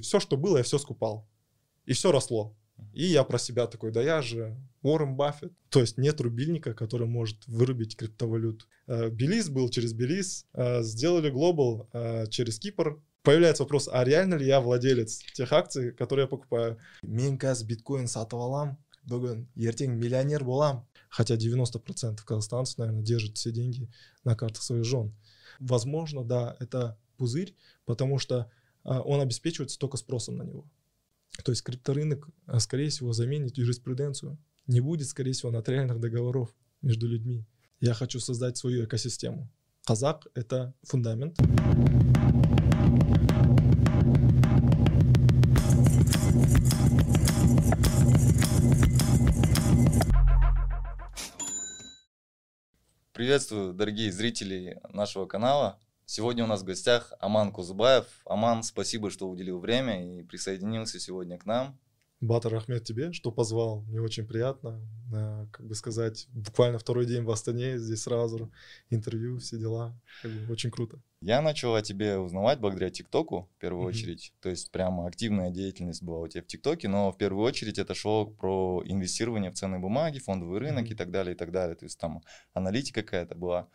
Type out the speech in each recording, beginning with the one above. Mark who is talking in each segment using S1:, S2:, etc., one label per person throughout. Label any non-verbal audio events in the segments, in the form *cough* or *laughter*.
S1: Все, что было, я все скупал. И все росло. И я про себя такой, да я же Уоррен Баффет. То есть нет рубильника, который может вырубить криптовалюту. Э, Белиз был через Белиз, э, сделали Global э, через Кипр. Появляется вопрос, а реально ли я владелец тех акций, которые я покупаю? Қазір биткоин сатып алам, бүгін миллионер болам. Хотя 90% казахстанцев, наверное, держат все деньги на картах своих жен. Возможно, да, это пузырь, потому что он обеспечивается только спросом на него. То есть крипторынок, а, скорее всего, заменит юриспруденцию. Не будет, скорее всего, нотариальных договоров между людьми. Я хочу создать свою экосистему. Казак — это фундамент.
S2: Приветствую, дорогие зрители нашего канала. Сегодня у нас в гостях Аман Кузбаев. Аман, спасибо, что уделил время и присоединился сегодня к нам.
S1: Батар Ахмед тебе, что позвал. Мне очень приятно. Э, как бы сказать, буквально второй день в Астане, здесь сразу интервью, все дела. Как бы очень круто.
S2: Я начал о тебе узнавать благодаря ТикТоку, в первую mm-hmm. очередь. То есть прямо активная деятельность была у тебя в ТикТоке, но в первую очередь это шло про инвестирование в ценные бумаги, фондовый рынок mm-hmm. и так далее, и так далее. То есть там аналитика какая-то была.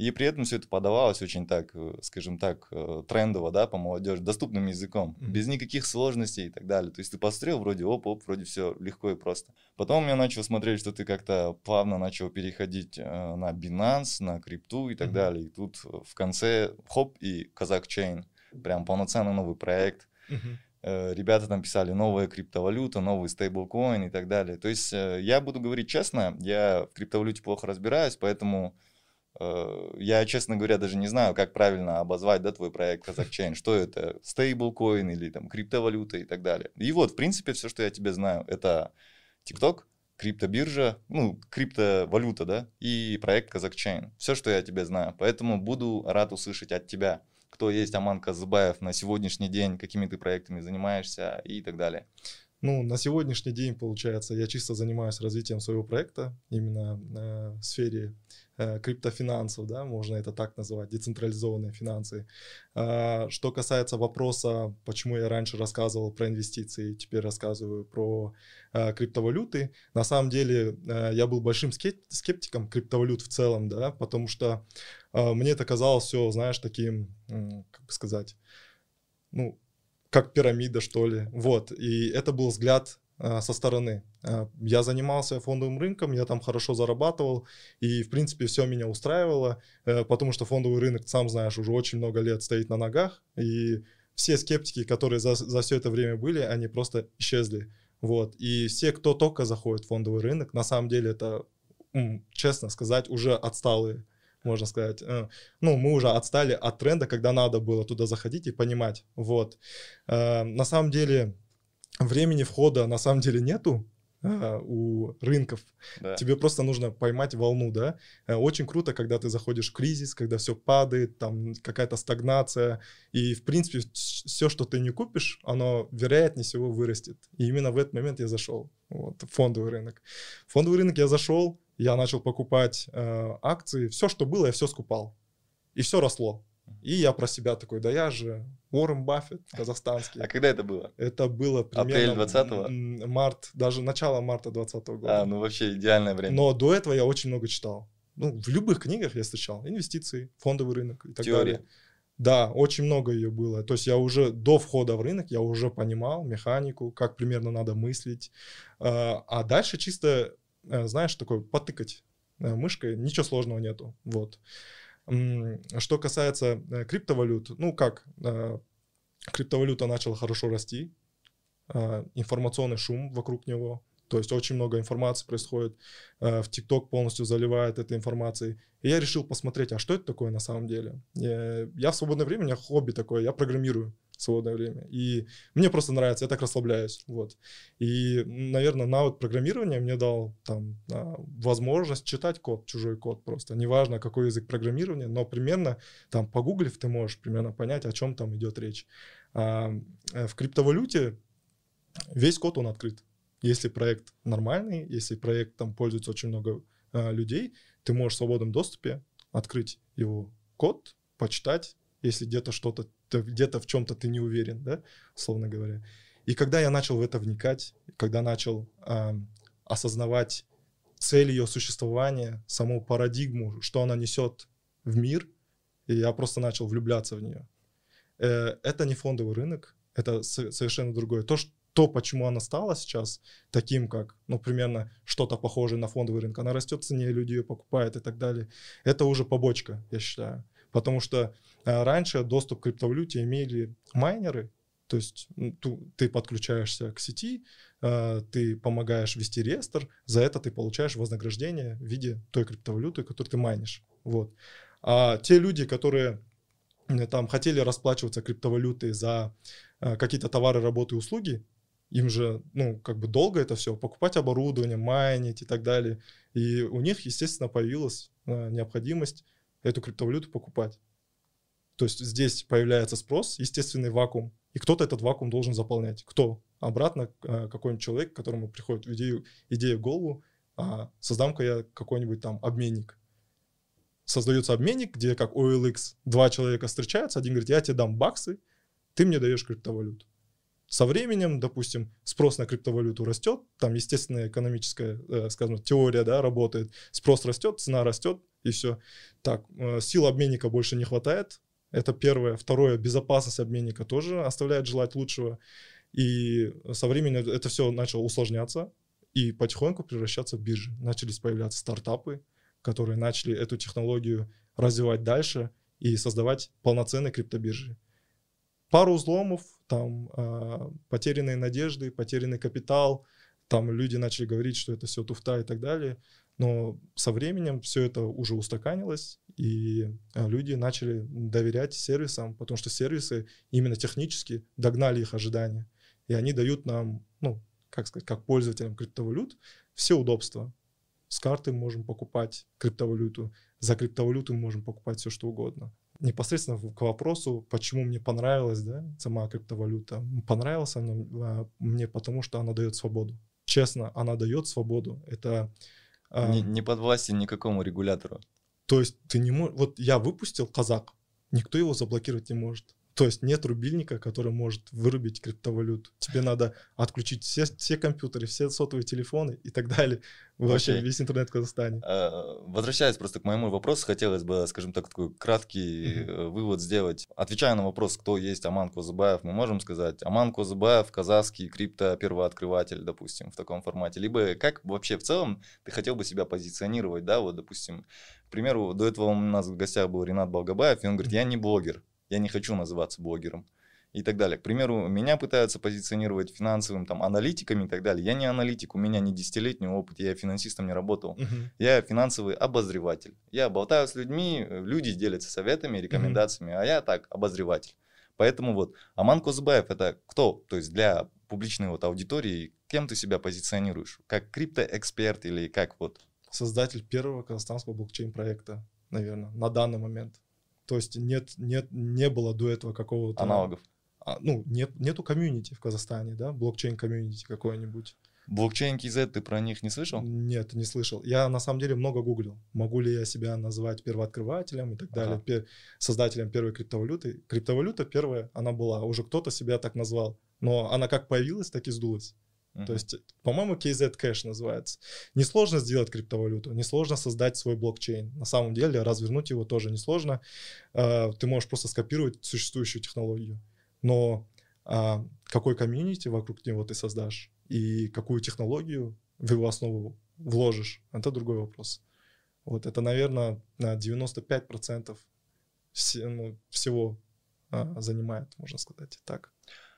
S2: И при этом все это подавалось очень так, э, скажем так, э, трендово, да, по молодежи, доступным языком, mm-hmm. без никаких сложностей и так далее. То есть ты посмотрел, вроде оп-оп, вроде все легко и просто. Потом я начал смотреть, что ты как-то плавно начал переходить э, на Binance, на крипту и так mm-hmm. далее. И тут в конце хоп и Казак Chain, прям полноценный новый проект. Mm-hmm. Ребята там писали новая криптовалюта, новый стейблкоин и так далее. То есть я буду говорить честно, я в криптовалюте плохо разбираюсь, поэтому я, честно говоря, даже не знаю, как правильно обозвать да, твой проект Казахчейн. Что это? Стейблкоин или там криптовалюта и так далее. И вот, в принципе, все, что я тебе знаю, это TikTok, криптобиржа, ну, криптовалюта, да, и проект Казахчейн. Все, что я тебе знаю. Поэтому буду рад услышать от тебя, кто есть Аман Казбаев на сегодняшний день, какими ты проектами занимаешься и так далее.
S1: Ну, на сегодняшний день, получается, я чисто занимаюсь развитием своего проекта именно э, в сфере э, криптофинансов, да, можно это так называть, децентрализованные финансы. Э, что касается вопроса, почему я раньше рассказывал про инвестиции, теперь рассказываю про э, криптовалюты, на самом деле э, я был большим скептиком криптовалют в целом, да, потому что э, мне это казалось все, знаешь, таким, э, как бы сказать, ну, как пирамида, что ли. Вот. И это был взгляд э, со стороны. Э, я занимался фондовым рынком, я там хорошо зарабатывал, и, в принципе, все меня устраивало, э, потому что фондовый рынок, сам знаешь, уже очень много лет стоит на ногах, и все скептики, которые за, за все это время были, они просто исчезли. Вот. И все, кто только заходит в фондовый рынок, на самом деле это, честно сказать, уже отсталые можно сказать. Э, ну, мы уже отстали от тренда, когда надо было туда заходить и понимать. Вот. Э, на самом деле, времени входа на самом деле нету э, у рынков. Да. Тебе просто нужно поймать волну, да. Очень круто, когда ты заходишь в кризис, когда все падает, там какая-то стагнация, и в принципе все, что ты не купишь, оно вероятнее всего вырастет. И именно в этот момент я зашел. Вот, фондовый рынок. фондовый рынок я зашел, я начал покупать э, акции, все, что было, я все скупал. И все росло. И я про себя такой, да я же Уоррен Баффет казахстанский.
S2: А когда это было?
S1: Это было примерно...
S2: Апрель 20-го?
S1: Март, даже начало марта 20 -го года.
S2: А, ну вообще идеальное время.
S1: Но до этого я очень много читал. Ну, в любых книгах я встречал. Инвестиции, фондовый рынок и так
S2: Теория.
S1: далее. Да, очень много ее было. То есть я уже до входа в рынок, я уже понимал механику, как примерно надо мыслить. А, а дальше чисто, э, знаешь, такой потыкать Э, мышкой, ничего сложного нету. Вот. Что касается э, криптовалют, ну как, э, криптовалюта начала хорошо расти, информационный шум вокруг него, то есть очень много информации происходит, в ТикТок полностью заливает этой информацией. И я решил посмотреть, а что это такое на самом деле. Я в свободное время, у меня хобби такое, я программирую свободное время. И мне просто нравится, я так расслабляюсь. Вот. И, наверное, навык программирования мне дал там а, возможность читать код, чужой код просто. Неважно, какой язык программирования, но примерно там погуглив, ты можешь примерно понять, о чем там идет речь. А, э, в криптовалюте весь код, он открыт. Если проект нормальный, если проект там пользуется очень много а, людей, ты можешь в свободном доступе открыть его код, почитать, если где-то что-то где-то в чем-то ты не уверен, да, условно говоря. И когда я начал в это вникать, когда начал э, осознавать цель ее существования, саму парадигму, что она несет в мир, и я просто начал влюбляться в нее. Э, это не фондовый рынок, это совершенно другое. То, что то, почему она стала сейчас таким, как, ну, примерно что-то похожее на фондовый рынок, она растет в цене, люди ее покупают и так далее, это уже побочка, я считаю. Потому что э, раньше доступ к криптовалюте имели майнеры, то есть ты подключаешься к сети, э, ты помогаешь вести реестр, за это ты получаешь вознаграждение в виде той криптовалюты, которую ты майнишь. Вот. А те люди, которые там хотели расплачиваться криптовалютой за э, какие-то товары, работы, услуги, им же, ну, как бы долго это все, покупать оборудование, майнить и так далее. И у них, естественно, появилась необходимость эту криптовалюту покупать. То есть здесь появляется спрос, естественный вакуум, и кто-то этот вакуум должен заполнять. Кто? Обратно э, какой-нибудь человек, которому приходит идею, идея в голову, а создам-ка я какой-нибудь там обменник. Создается обменник, где как OLX два человека встречаются, один говорит, я тебе дам баксы, ты мне даешь криптовалюту. Со временем, допустим, спрос на криптовалюту растет, там естественная экономическая, э, скажем, теория да, работает, спрос растет, цена растет, и все. Так, э, сил обменника больше не хватает, это первое. Второе, безопасность обменника тоже оставляет желать лучшего. И со временем это все начало усложняться и потихоньку превращаться в биржи. Начались появляться стартапы, которые начали эту технологию развивать дальше и создавать полноценные криптобиржи пару взломов, там э, потерянные надежды, потерянный капитал, там люди начали говорить, что это все туфта и так далее. Но со временем все это уже устаканилось, и а, люди начали доверять сервисам, потому что сервисы именно технически догнали их ожидания. И они дают нам, ну, как сказать, как пользователям криптовалют, все удобства. С карты можем покупать криптовалюту, за криптовалюту мы можем покупать все, что угодно непосредственно к вопросу, почему мне понравилась да, сама криптовалюта. Понравилась она а, мне потому, что она дает свободу. Честно, она дает свободу. Это...
S2: Не, не подвластен никакому регулятору.
S1: То есть ты не можешь... Вот я выпустил казак, никто его заблокировать не может. То есть нет рубильника, который может вырубить криптовалюту. Тебе надо отключить все, все компьютеры, все сотовые телефоны и так далее. Вообще okay. весь интернет в Казахстане.
S2: А, возвращаясь просто к моему вопросу, хотелось бы, скажем так, такой краткий uh-huh. вывод сделать. Отвечая на вопрос, кто есть Аман Козыбаев, мы можем сказать, Аман Козыбаев, казахский крипто-первооткрыватель, допустим, в таком формате. Либо как вообще в целом ты хотел бы себя позиционировать, да, вот, допустим, к примеру, до этого у нас в гостях был Ренат Балгабаев, и он говорит, я не блогер, я не хочу называться блогером и так далее. К примеру, меня пытаются позиционировать финансовым там, аналитиками и так далее. Я не аналитик, у меня не десятилетний опыт, я финансистом не работал. Uh-huh. Я финансовый обозреватель. Я болтаю с людьми, люди делятся советами, рекомендациями, uh-huh. а я так, обозреватель. Поэтому вот Аман Козыбаев это кто? То есть для публичной вот аудитории, кем ты себя позиционируешь? Как криптоэксперт или как вот?
S1: Создатель первого казахстанского блокчейн-проекта, наверное, на данный момент. То есть нет, нет, не было до этого какого-то...
S2: Аналогов.
S1: А, ну, нет, нету комьюнити в Казахстане, да, блокчейн-комьюнити какой-нибудь.
S2: Blockchain KZ, ты про них не слышал?
S1: Нет, не слышал. Я на самом деле много гуглил. Могу ли я себя назвать первооткрывателем и так далее, ага. пер, создателем первой криптовалюты. Криптовалюта первая, она была, уже кто-то себя так назвал. Но она как появилась, так и сдулась. Uh-huh. То есть, по-моему, KZ Cash называется. Несложно сделать криптовалюту, несложно создать свой блокчейн. На самом деле, развернуть его тоже несложно. Uh, ты можешь просто скопировать существующую технологию. Но uh, какой комьюнити вокруг него ты создашь и какую технологию в его основу вложишь, это другой вопрос. Вот это, наверное, на 95% все, ну, всего uh, занимает, можно сказать, так.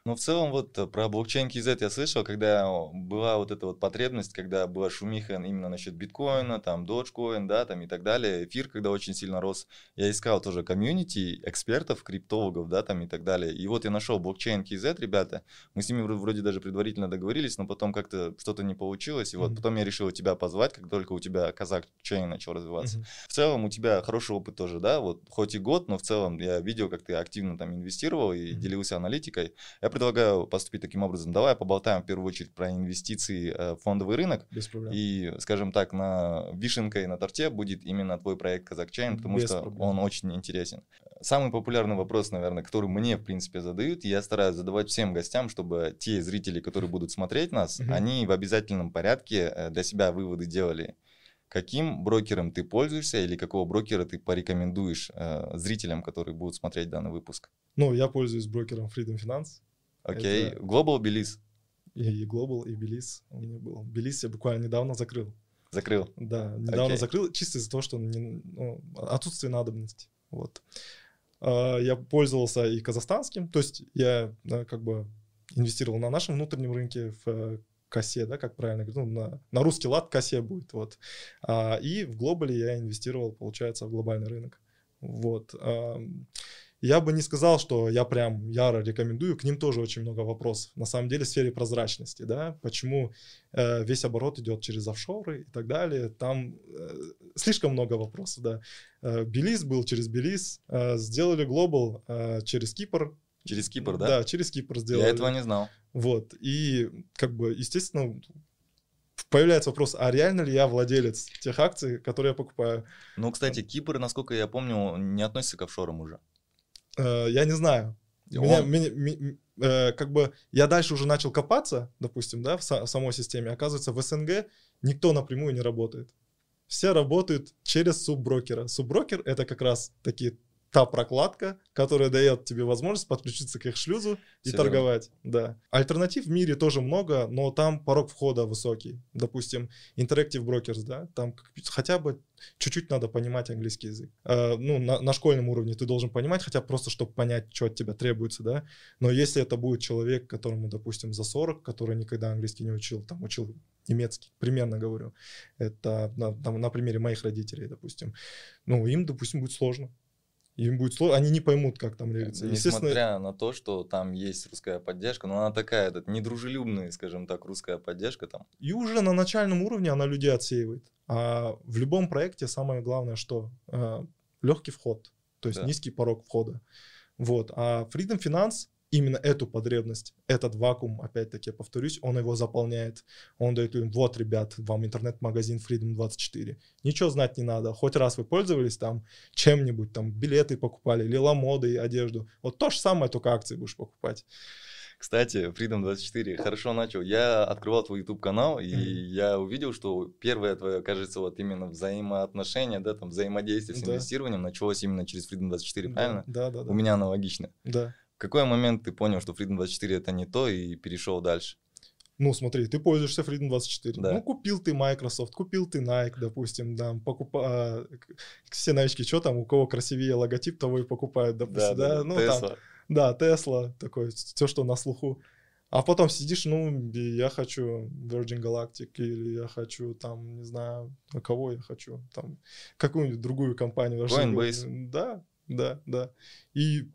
S2: Ну, в целом, вот э, про блокчейн KZ я слышал, когда была вот эта вот потребность, когда была шумиха именно насчет биткоина, там, доджкоин, да, там и так далее, эфир, когда очень сильно рос, я искал тоже комьюнити экспертов, криптологов, да, там и так далее. И вот я нашел блокчейн KZ, ребята, мы с ними вроде даже предварительно договорились, но потом как-то что-то не получилось, и вот mm-hmm. потом я решил тебя позвать, как только у тебя казак чейн начал развиваться. Mm-hmm. В целом у тебя хороший опыт тоже, да, вот хоть и год, но в целом я видел, как ты активно там инвестировал и mm-hmm. делился аналитикой. Я предлагаю поступить таким образом. Давай поболтаем в первую очередь про инвестиции э, в фондовый рынок.
S1: Без проблем.
S2: И, скажем так, на вишенкой на торте будет именно твой проект Казахчайн, потому Без что проблем. он очень интересен. самый популярный вопрос, наверное, который мне, в принципе, задают, я стараюсь задавать всем гостям, чтобы те зрители, которые будут смотреть нас,
S1: Мгм.
S2: они в обязательном порядке э, для себя выводы делали. Каким брокером ты пользуешься или какого брокера ты порекомендуешь э, зрителям, которые будут смотреть данный выпуск?
S1: Ну, я пользуюсь брокером Freedom Finance.
S2: Окей,
S1: Это-
S2: Global Belize
S1: И Global, и Белиз у меня был. Белиз я буквально недавно закрыл.
S2: закрыл.
S1: Да, недавно
S2: Окей.
S1: закрыл, чисто из-за того, что не- ну, отсутствие надобности. Вот. А, Я пользовался и казахстанским, то есть я да, как бы инвестировал на нашем внутреннем рынке в э, косе, да, как правильно говорю, ну, на, на русский лад косе будет, вот. А, и в глобале я инвестировал, получается, в глобальный рынок. Вот. Ам, Я бы не сказал, что я прям яро рекомендую, к ним тоже очень много вопросов. На самом деле в сфере прозрачности, да, почему э, весь оборот идет через офшоры и так далее, там э, слишком много вопросов, да. Э, Белиз был через Белиз, э, сделали Global э, через Кипр.
S2: Через Кипр, да?
S1: Да, через Кипр сделали.
S2: Я этого не знал.
S1: Вот, и как бы, естественно, появляется вопрос, а реально ли я владелец тех акций, которые я покупаю?
S2: Ну, кстати, Кипр, насколько я помню, не относится к офшорам уже.
S1: Э, я не знаю. Меня-
S2: он-
S1: меня- ми- э, как бы я дальше уже начал копаться, допустим, да, в са- самой системе. Оказывается, в СНГ никто напрямую не работает. Все работают через субброкера. Субброкер это как раз таки та прокладка, которая дает тебе возможность подключиться к их шлюзу и торговать. Да. Альтернатив в мире тоже много, но там порог входа высокий. Допустим, Interactive Brokers, да, там хотя бы чуть-чуть надо понимать английский язык. Э, ну, на, на школьном уровне ты должен понимать, хотя просто, чтобы понять, что от тебя требуется, да. Но если это будет человек, которому, допустим, за 40, который никогда английский не учил, там, учил немецкий, примерно говорю, это на, там, на примере моих родителей, допустим, ну, им, допустим, будет сложно. Им будет сложно, они не поймут, как там реализуется. Естественно,
S2: Несмотря на то, что там есть русская поддержка, но она такая, этот, недружелюбная, скажем так, русская поддержка там.
S1: И уже на начальном уровне она людей отсеивает. А в любом проекте самое главное, что легкий вход, то есть
S2: Да.
S1: низкий порог входа. Вот. А Freedom Finance именно эту потребность, этот вакуум, опять-таки, я повторюсь, он его заполняет. Он дает людям, вот, ребят, вам интернет-магазин Freedom 24. Ничего знать не надо. Хоть раз вы пользовались там чем-нибудь, там билеты покупали, или ламоды, одежду. Вот то же самое, только акции будешь покупать.
S2: Кстати, Freedom 24, хорошо начал. Я открывал твой YouTube канал, и
S1: Мгм.
S2: я увидел, что первое твое, кажется, вот именно взаимоотношение, да, там взаимодействие с
S1: Да.
S2: инвестированием началось именно через Freedom 24, правильно?
S1: Да, да, да.
S2: У меня аналогично.
S1: Да.
S2: Какой момент ты понял, что Freedom 24 это не то и перешел дальше?
S1: Ну, смотри, ты пользуешься Freedom 24.
S2: Да.
S1: Ну, купил ты Microsoft, купил ты Nike, допустим, да, покупа... Все новички, что там, у кого красивее логотип, того и покупают, допустим, да, ну, там,
S2: Tesla.
S1: да, Tesla, такой, все, что на слуху. А потом сидишь, ну, я хочу Virgin Galactic, или я хочу, там, не знаю, а кого я хочу, там, какую-нибудь другую компанию.
S2: Coinbase.
S1: Да, да, да. И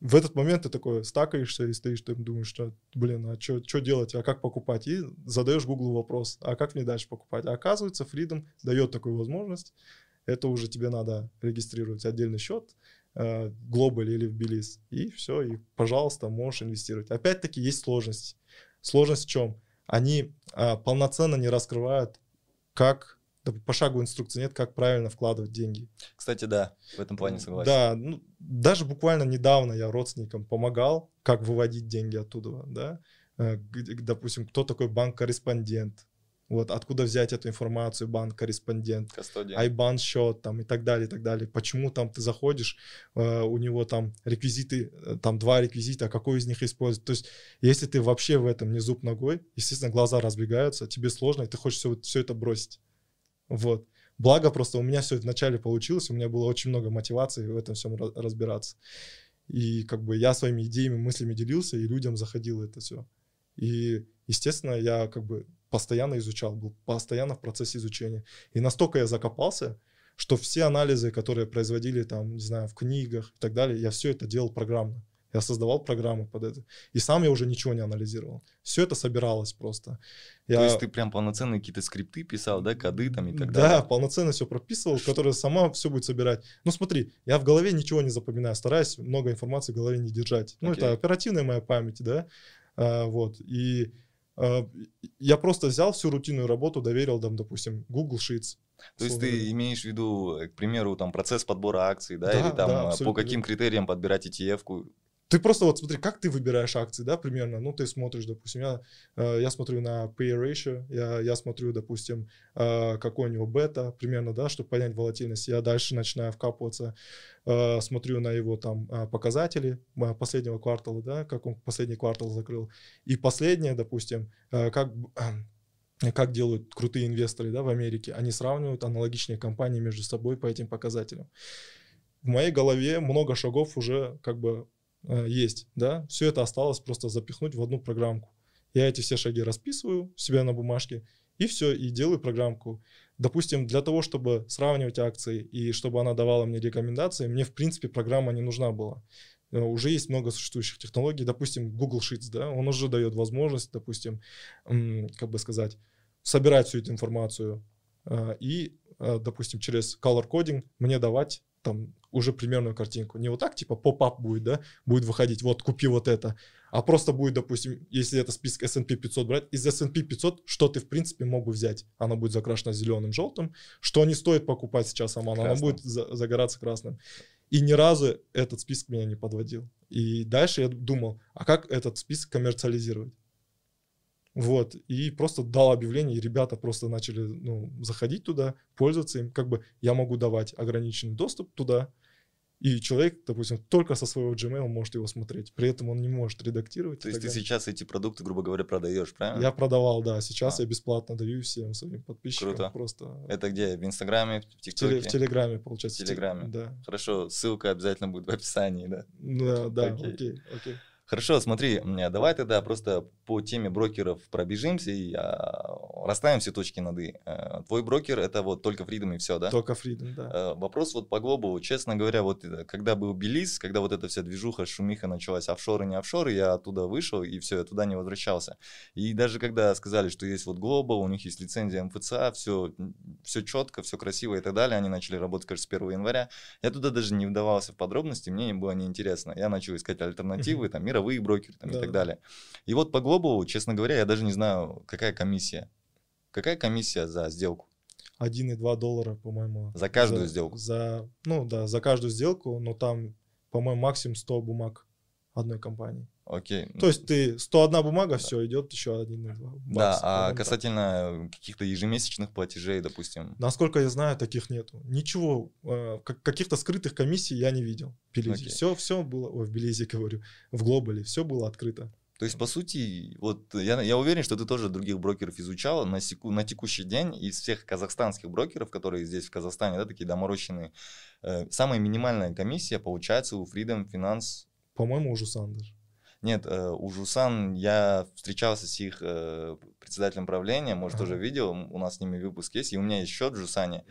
S1: в этот момент ты такой стакаешься и стоишь, ты думаешь, что, блин, а что делать, а как покупать? И задаешь Google вопрос, а как мне дальше покупать? А оказывается, Freedom дает такую возможность. Это уже тебе надо регистрировать отдельный счет, э, Global или в Belize. И все, и, пожалуйста, можешь инвестировать. Опять-таки есть сложность. Сложность в чем? Они а, полноценно не раскрывают, как пошаговой инструкции нет, как правильно вкладывать деньги.
S2: Кстати, да, в этом плане согласен.
S1: Да, ну, даже буквально недавно я родственникам помогал, как выводить деньги оттуда, да. Э, Допустим, кто такой банк-корреспондент, вот, откуда взять эту информацию, банк-корреспондент,
S2: Кастодия.
S1: IBAN счет там и так далее, и так далее. Почему там ты заходишь, э, у него там реквизиты, э, там два реквизита, а какой из них использовать? То есть, если ты вообще в этом не зуб ногой, естественно, глаза разбегаются, тебе сложно, и ты хочешь все, все это бросить. Вот. Благо просто у меня все вначале получилось, у меня было очень много мотивации в этом всем ра- разбираться. И как бы я своими идеями, мыслями делился, и людям заходило это все. И, естественно, я как бы постоянно изучал, был постоянно в процессе изучения. И настолько я закопался, что все анализы, которые производили там, не знаю, в книгах и так далее, я все это делал программно. Я создавал программы под это. И сам я уже ничего не анализировал. Все это собиралось просто.
S2: То
S1: Я-
S2: есть ты прям полноценные какие-то скрипты писал, да, коды там и так
S1: да,
S2: далее?
S1: полноценно все прописывал, которая сама все будет собирать. Ну смотри, я в голове ничего не запоминаю, стараюсь много информации в голове не держать. Ну это
S2: Окей.
S1: оперативная моя память, да, А, вот. И а, я просто взял всю рутинную работу, доверил, там, допустим, Google Sheets.
S2: То есть ты имеешь в виду, э, к примеру, там процесс подбора акций, да,
S1: Да,
S2: или там
S1: да,
S2: э, по каким
S1: верно.
S2: критериям подбирать ETF-ку?
S1: Ты просто вот смотри, как ты выбираешь акции, да, примерно. Ну, ты смотришь, допустим, я, э, я смотрю на pay ratio, я, я смотрю, допустим, э, какой у него бета, примерно, да, чтобы понять волатильность. Я дальше начинаю вкапываться, э, смотрю на его там показатели последнего квартала, да, как он последний квартал закрыл. И последнее, допустим, как, *clears throat* как делают крутые инвесторы да, в Америке, они сравнивают аналогичные компании между собой по этим показателям. В моей голове много шагов уже как бы э, есть, да, все это осталось просто запихнуть в одну программку. Я эти все шаги расписываю себе на бумажке, и все, и делаю программку. Допустим, для того, чтобы сравнивать акции и чтобы она давала мне рекомендации, мне, в принципе, программа не нужна была. Э, Уже есть много существующих технологий, допустим, Google Sheets, да, он уже дает возможность, допустим, как бы сказать, собирать всю эту информацию э, и, э, допустим, через color coding мне давать там уже примерную картинку. Не вот так, типа, поп-ап будет, да, будет выходить, вот, купи вот это, а просто будет, допустим, если это список S&P 500 брать, из S&P 500, что ты, в принципе, мог бы взять? Оно будет закрашено зеленым, желтым, что не стоит покупать сейчас Аман,
S2: Красным.
S1: будет за- загораться красным. И ни разу этот список меня не подводил. И дальше я думал, а как этот список коммерциализировать? Вот, и просто дал объявление, и ребята просто начали ну, заходить туда, пользоваться им. Как бы я могу давать ограниченный доступ туда, и человек, допустим, только со своего Gmail может его смотреть. При этом он не может редактировать.
S2: То есть ты
S1: далее.
S2: сейчас эти продукты, грубо говоря, продаешь, правильно?
S1: Я продавал, да. Сейчас
S2: А.
S1: я бесплатно даю всем своим подписчикам.
S2: Круто.
S1: Просто
S2: Это где? В Инстаграме, в
S1: в,
S2: ТикТоке?
S1: теле- в Телеграме, получается.
S2: В Телеграме.
S1: Да.
S2: Хорошо, ссылка обязательно будет в описании, да.
S1: Да, *laughs* да,
S2: Окей.
S1: окей, окей.
S2: Хорошо, смотри, м, давай тогда просто по теме брокеров пробежимся и а, расставим все точки над «и». Э, Твой брокер это вот только Freedom и все, да?
S1: Только Freedom, да.
S2: Э, Вопрос вот по глобу, честно говоря, вот э, когда был Белиз, когда вот эта вся движуха, шумиха началась, офшоры, не офшоры, я оттуда вышел и все, я туда не возвращался. И даже когда сказали, что есть вот Global, у них есть лицензия МФЦА, все, все четко, все красиво и так далее, они начали работать, кажется, с 1 января, я туда даже не вдавался в подробности, мне было неинтересно. Я начал искать альтернативы, там, мировые брокеры там, и
S1: Да,
S2: так
S1: да.
S2: далее. И вот по Global, честно говоря, я даже не знаю, какая комиссия. Какая комиссия за сделку?
S1: 1,2 доллара, по-моему.
S2: За каждую сделку?
S1: За, ну да, за каждую сделку, но там, по-моему, максимум 100 бумаг одной компании.
S2: Окей.
S1: То есть ты 101 бумага, все, идет еще 1,2
S2: Да,
S1: бакса,
S2: а
S1: так.
S2: касательно каких-то ежемесячных платежей, допустим.
S1: Насколько я знаю, таких нету. Ничего, э, как- каких-то скрытых комиссий я не видел в Белизе.
S2: Окей.
S1: Все, все было, ой, в Белизе говорю, в Глобале, все было открыто.
S2: То есть, по сути, вот я, я уверен, что ты тоже других брокеров изучал на, секу, на текущий день из всех казахстанских брокеров, которые здесь в Казахстане, да, такие доморощенные, э, самая минимальная комиссия получается у Freedom Finance.
S1: По-моему, уже Сандер.
S2: Нет, э, у Жусан я встречался с их э, председателем правления, может,
S1: Ага.
S2: тоже видел, у нас с ними выпуск есть, и у меня есть счет в Жусане.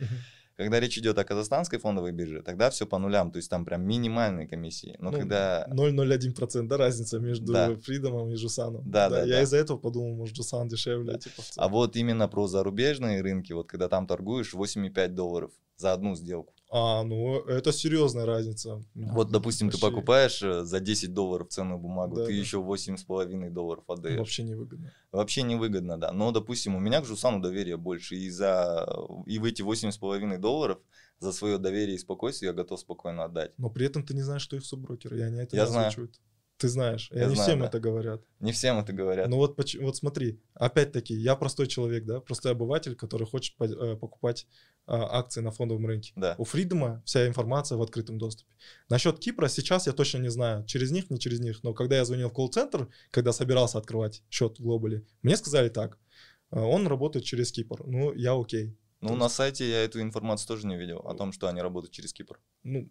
S2: Когда речь идет о казахстанской фондовой бирже, тогда все по нулям, то есть там прям минимальные комиссии. Но
S1: Ну,
S2: когда
S1: 0,01% да, разница между
S2: Да.
S1: Фридомом и Жусаном.
S2: Да, да,
S1: Я
S2: да.
S1: из-за этого подумал, может, Жусан дешевле.
S2: Да.
S1: Типа,
S2: А вот именно про зарубежные рынки, вот когда там торгуешь 8,5 долларов за одну сделку.
S1: А, ну это серьезная разница.
S2: Вот, допустим, ты
S1: Вообще-
S2: покупаешь э, за 10 долларов ценную бумагу,
S1: Да,
S2: ты
S1: да.
S2: еще 8,5 долларов отдаешь.
S1: Вообще невыгодно.
S2: Вообще невыгодно, да. Но, допустим, у меня к Жусану доверия больше, и за и в эти 8,5 долларов за свое доверие и спокойствие я готов спокойно отдать.
S1: Но при этом ты не знаешь, что их суброкеры, и они это
S2: Я
S1: не
S2: знаю.
S1: озвучивают. Ты знаешь, и
S2: Я
S1: они
S2: знаю,
S1: всем
S2: да.
S1: это говорят.
S2: Не всем это говорят.
S1: Ну вот, вот смотри, опять-таки, я простой человек, да, простой обыватель, который хочет э, покупать акции на фондовом рынке.
S2: Да.
S1: У Фридома вся информация в открытом доступе. Насчет Кипра сейчас я точно не знаю, через них, не через них, но когда я звонил в колл-центр, когда собирался открывать счет в Глобале, мне сказали так, э, он работает через Кипр. Ну, я окей.
S2: Ну,
S1: то
S2: на сайте я эту информацию тоже не видел, о том, что они работают через Кипр.
S1: Ну,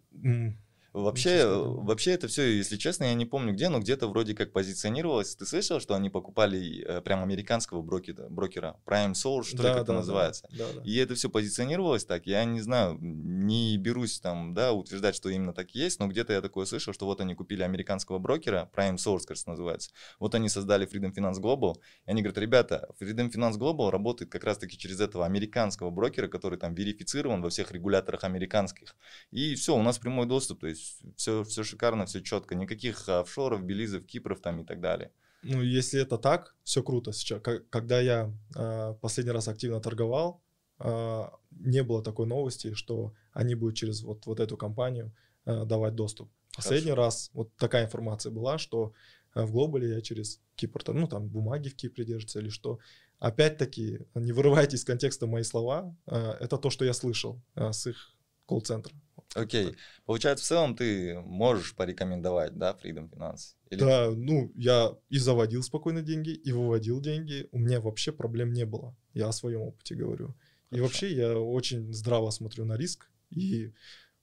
S2: Вообще, э, вообще это все, если честно, я не помню где, но где-то вроде как позиционировалось. Ты слышал, что они покупали э, прям американского брокера, брокера Prime Source, что ли,
S1: да,
S2: как это
S1: да,
S2: называется?
S1: Да, да.
S2: И это все позиционировалось так. Я не знаю, не берусь там, да, утверждать, что именно так и есть, но где-то я такое слышал, что вот они купили американского брокера, Prime Source, кажется, называется. Вот они создали Freedom Finance Global, и они говорят, ребята, Freedom Finance Global работает как раз-таки через этого американского брокера, который там верифицирован во всех регуляторах американских. И все, у нас прямой доступ, то есть все, все шикарно, все четко, никаких офшоров, белизов, кипров там и так далее.
S1: Ну, если это так, все круто сейчас. Когда я э, последний раз активно торговал, а, не было такой новости, что они будут через вот, вот эту компанию а, давать доступ. Последний Хорошо. раз вот такая информация была, что а, в Глобале я через Кипр, ну там бумаги в Кипре держатся или что. Опять-таки, не вырывайте из контекста мои слова, это то, что я слышал с их колл-центра.
S2: Окей. Получается, в целом ты можешь порекомендовать, да, Freedom Finance?
S1: Или... Да, ну, я и заводил спокойно деньги, и выводил деньги. У меня вообще проблем не было. Я о своем опыте говорю. Хорошо. И вообще я очень здраво смотрю на риск и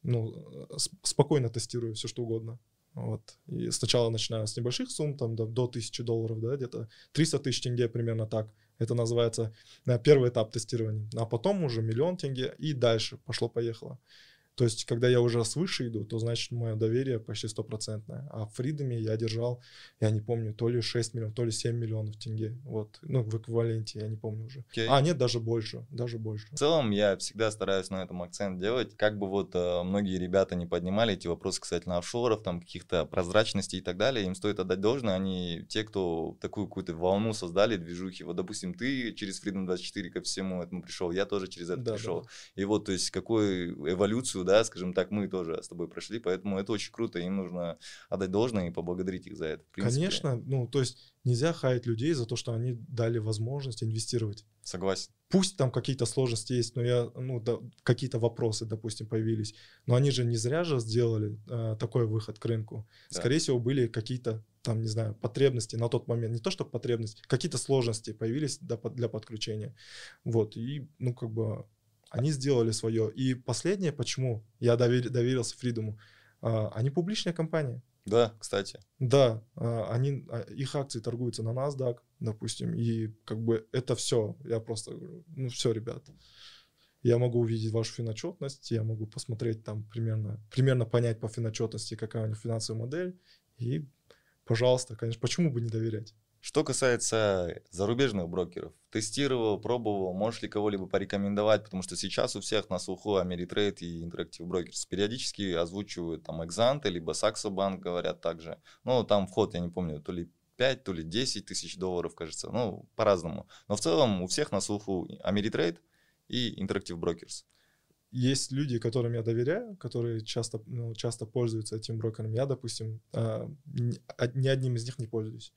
S1: ну, спокойно тестирую все, что угодно. Вот. И сначала начинаю с небольших сумм, там до, до 1000 долларов, да, где-то 300 тысяч тенге примерно так. Это называется э, первый этап тестирования. А потом уже миллион тенге и дальше пошло-поехало. То есть, когда я уже свыше иду, то значит мое доверие почти стопроцентное. А в Фридоме я держал, я не помню, то ли 6 миллионов, то ли 7 миллионов тенге. Вот, ну, в эквиваленте, я не помню уже. Okay. А, нет, даже больше, даже больше.
S2: В целом, я всегда стараюсь на этом акцент делать. Как бы вот э, многие ребята не поднимали эти вопросы касательно офшоров, там, каких-то прозрачностей и так далее, им стоит отдать должное. Они, те, кто такую какую-то волну создали, движухи. Вот, допустим, ты через Freedom 24 ко всему этому пришел, я тоже через это да, пришел. Да. И вот, то есть, какую эволюцию да, скажем так, мы тоже с тобой прошли, поэтому это очень круто, им нужно отдать должное и поблагодарить их за это.
S1: Конечно, ну, то есть нельзя хаять людей за то, что они дали возможность инвестировать.
S2: Согласен.
S1: Пусть там какие-то сложности есть, но я, ну, да, какие-то вопросы, допустим, появились, но они же не зря же сделали э, такой выход к рынку. Да. Скорее всего, были какие-то там, не знаю, потребности на тот момент, не то что потребности, какие-то сложности появились для подключения. Вот, и, ну, как бы они сделали свое. И последнее, почему я довер, доверился Фридому, а, они публичная компания.
S2: Да, кстати.
S1: Да, а, они, а, их акции торгуются на NASDAQ, допустим, и как бы это все. Я просто говорю, ну все, ребят, я могу увидеть вашу финотчетность, я могу посмотреть там примерно, примерно понять по финотчетности, какая у них финансовая модель, и, пожалуйста, конечно, почему бы не доверять?
S2: Что касается зарубежных брокеров, тестировал, пробовал, можешь ли кого-либо порекомендовать, потому что сейчас у всех на слуху Ameritrade и Interactive Brokers периодически озвучивают там Exante, либо Saxo Bank говорят также. Ну, там вход, я не помню, то ли 5, то ли 10 тысяч долларов, кажется, ну, по-разному. Но в целом у всех на слуху Ameritrade и Interactive Brokers.
S1: Есть люди, которым я доверяю, которые часто, ну, часто пользуются этим брокером. Я, допустим, а, ни одним из них не пользуюсь.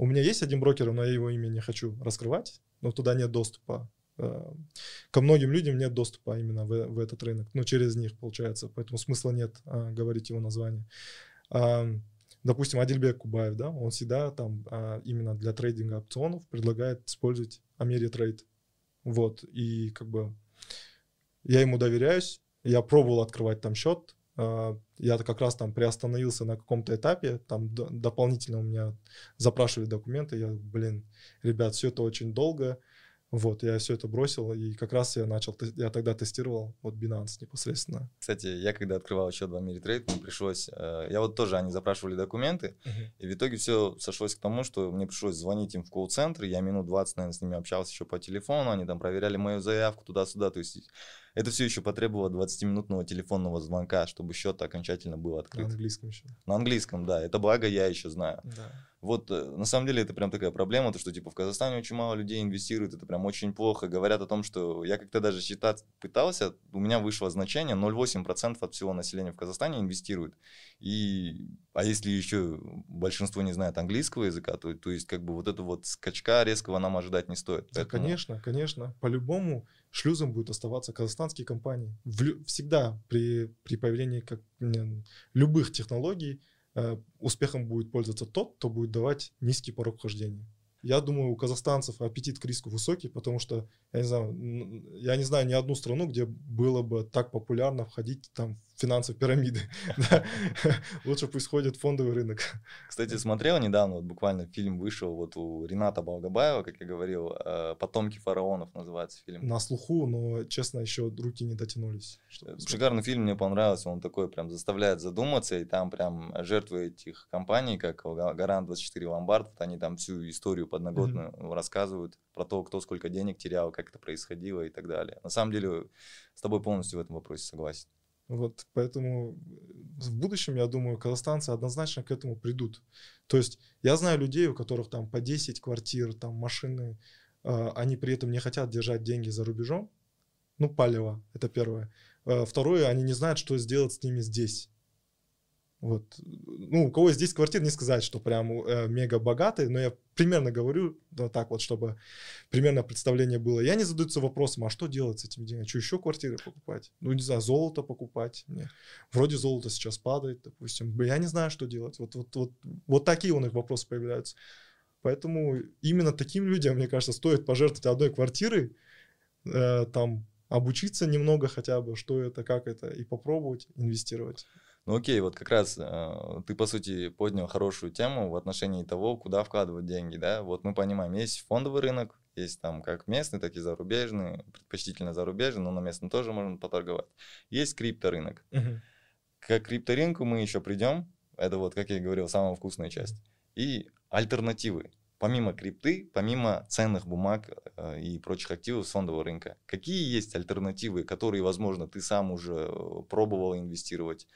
S1: У меня есть один брокер, но я его имя не хочу раскрывать, но туда нет доступа. Э, ко многим людям нет доступа именно в, в этот рынок, ну, через них, получается, поэтому смысла нет а, говорить его название. А, допустим, Адильбек Кубаев, да, он всегда там а, именно для трейдинга опционов предлагает использовать Америтрейд. Вот, и как бы я ему доверяюсь, я пробовал открывать там счет, я как раз там приостановился на каком-то этапе, там дополнительно у меня запрашивали документы, я, блин, ребят, все это очень долго, вот, я все это бросил, и как раз я начал, я тогда тестировал вот Binance непосредственно.
S2: Кстати, я когда открывал счет в Ameritrade, мне пришлось, э, я вот тоже, они запрашивали документы, uh-huh. и в итоге все сошлось к тому, что мне пришлось звонить им в колл-центр, я минут 20, наверное, с ними общался еще по телефону, они там проверяли мою заявку туда-сюда, то есть это все еще потребовало 20-минутного телефонного звонка, чтобы счет окончательно был открыт.
S1: На английском еще.
S2: На английском, да. Это благо я еще знаю. Да. Вот э, на самом деле это прям такая проблема, то что типа в Казахстане очень мало людей инвестируют, это прям очень плохо. Говорят о том, что я как-то даже считать пытался, у меня вышло значение 0,8% от всего населения в Казахстане инвестирует. И, а если еще большинство не знает английского языка, то, то есть как бы вот это вот скачка резкого нам ожидать не стоит.
S1: Да, Поэтому... конечно, конечно. По-любому шлюзом будут оставаться казахстанские компании. В, всегда при, при появлении как, любых технологий э, успехом будет пользоваться тот, кто будет давать низкий порог вхождения. Я думаю, у казахстанцев аппетит к риску высокий, потому что, я не знаю, я не знаю ни одну страну, где было бы так популярно входить там финансовой пирамиды. *laughs* Лучше пусть ходит фондовый рынок.
S2: Кстати, смотрел недавно, вот буквально фильм вышел вот у Рената Балгабаева, как я говорил, э, «Потомки фараонов» называется фильм.
S1: На слуху, но, честно, еще руки не дотянулись.
S2: Шикарный фильм, мне понравился, он такой прям заставляет задуматься, и там прям жертвы этих компаний, как Гарант24, Ломбард, вот они там всю историю подноготную mm-hmm. рассказывают про то, кто сколько денег терял, как это происходило и так далее. На самом деле, с тобой полностью в этом вопросе согласен.
S1: Вот поэтому в будущем, я думаю, казахстанцы однозначно к этому придут. То есть я знаю людей, у которых там по 10 квартир, там машины, э, они при этом не хотят держать деньги за рубежом, ну, палево, это первое. Э, второе, они не знают, что сделать с ними здесь. Вот. Ну, у кого здесь квартира, не сказать, что прям э, мега богатый, но я примерно говорю вот так вот, чтобы примерно представление было. Я не задаются вопросом, а что делать с этими деньгами? Что еще квартиры покупать? Ну, не знаю, золото покупать. Мне. Вроде золото сейчас падает, допустим. Я не знаю, что делать. Вот, вот, вот, вот такие у них вопросы появляются. Поэтому именно таким людям, мне кажется, стоит пожертвовать одной квартирой, э, там, обучиться немного хотя бы, что это, как это, и попробовать инвестировать.
S2: Ну окей, вот как раз э, ты, по сути, поднял хорошую тему в отношении того, куда вкладывать деньги, да? Вот мы понимаем, есть фондовый рынок, есть там как местный, так и зарубежный, предпочтительно зарубежный, но на местном тоже можно поторговать. Есть крипторынок.
S1: Угу.
S2: К крипторынку мы еще придем, это вот, как я и говорил, самая вкусная часть. И альтернативы помимо крипты, помимо ценных бумаг э, и прочих активов с фондового рынка, какие есть альтернативы, которые, возможно, ты сам уже э, пробовал инвестировать?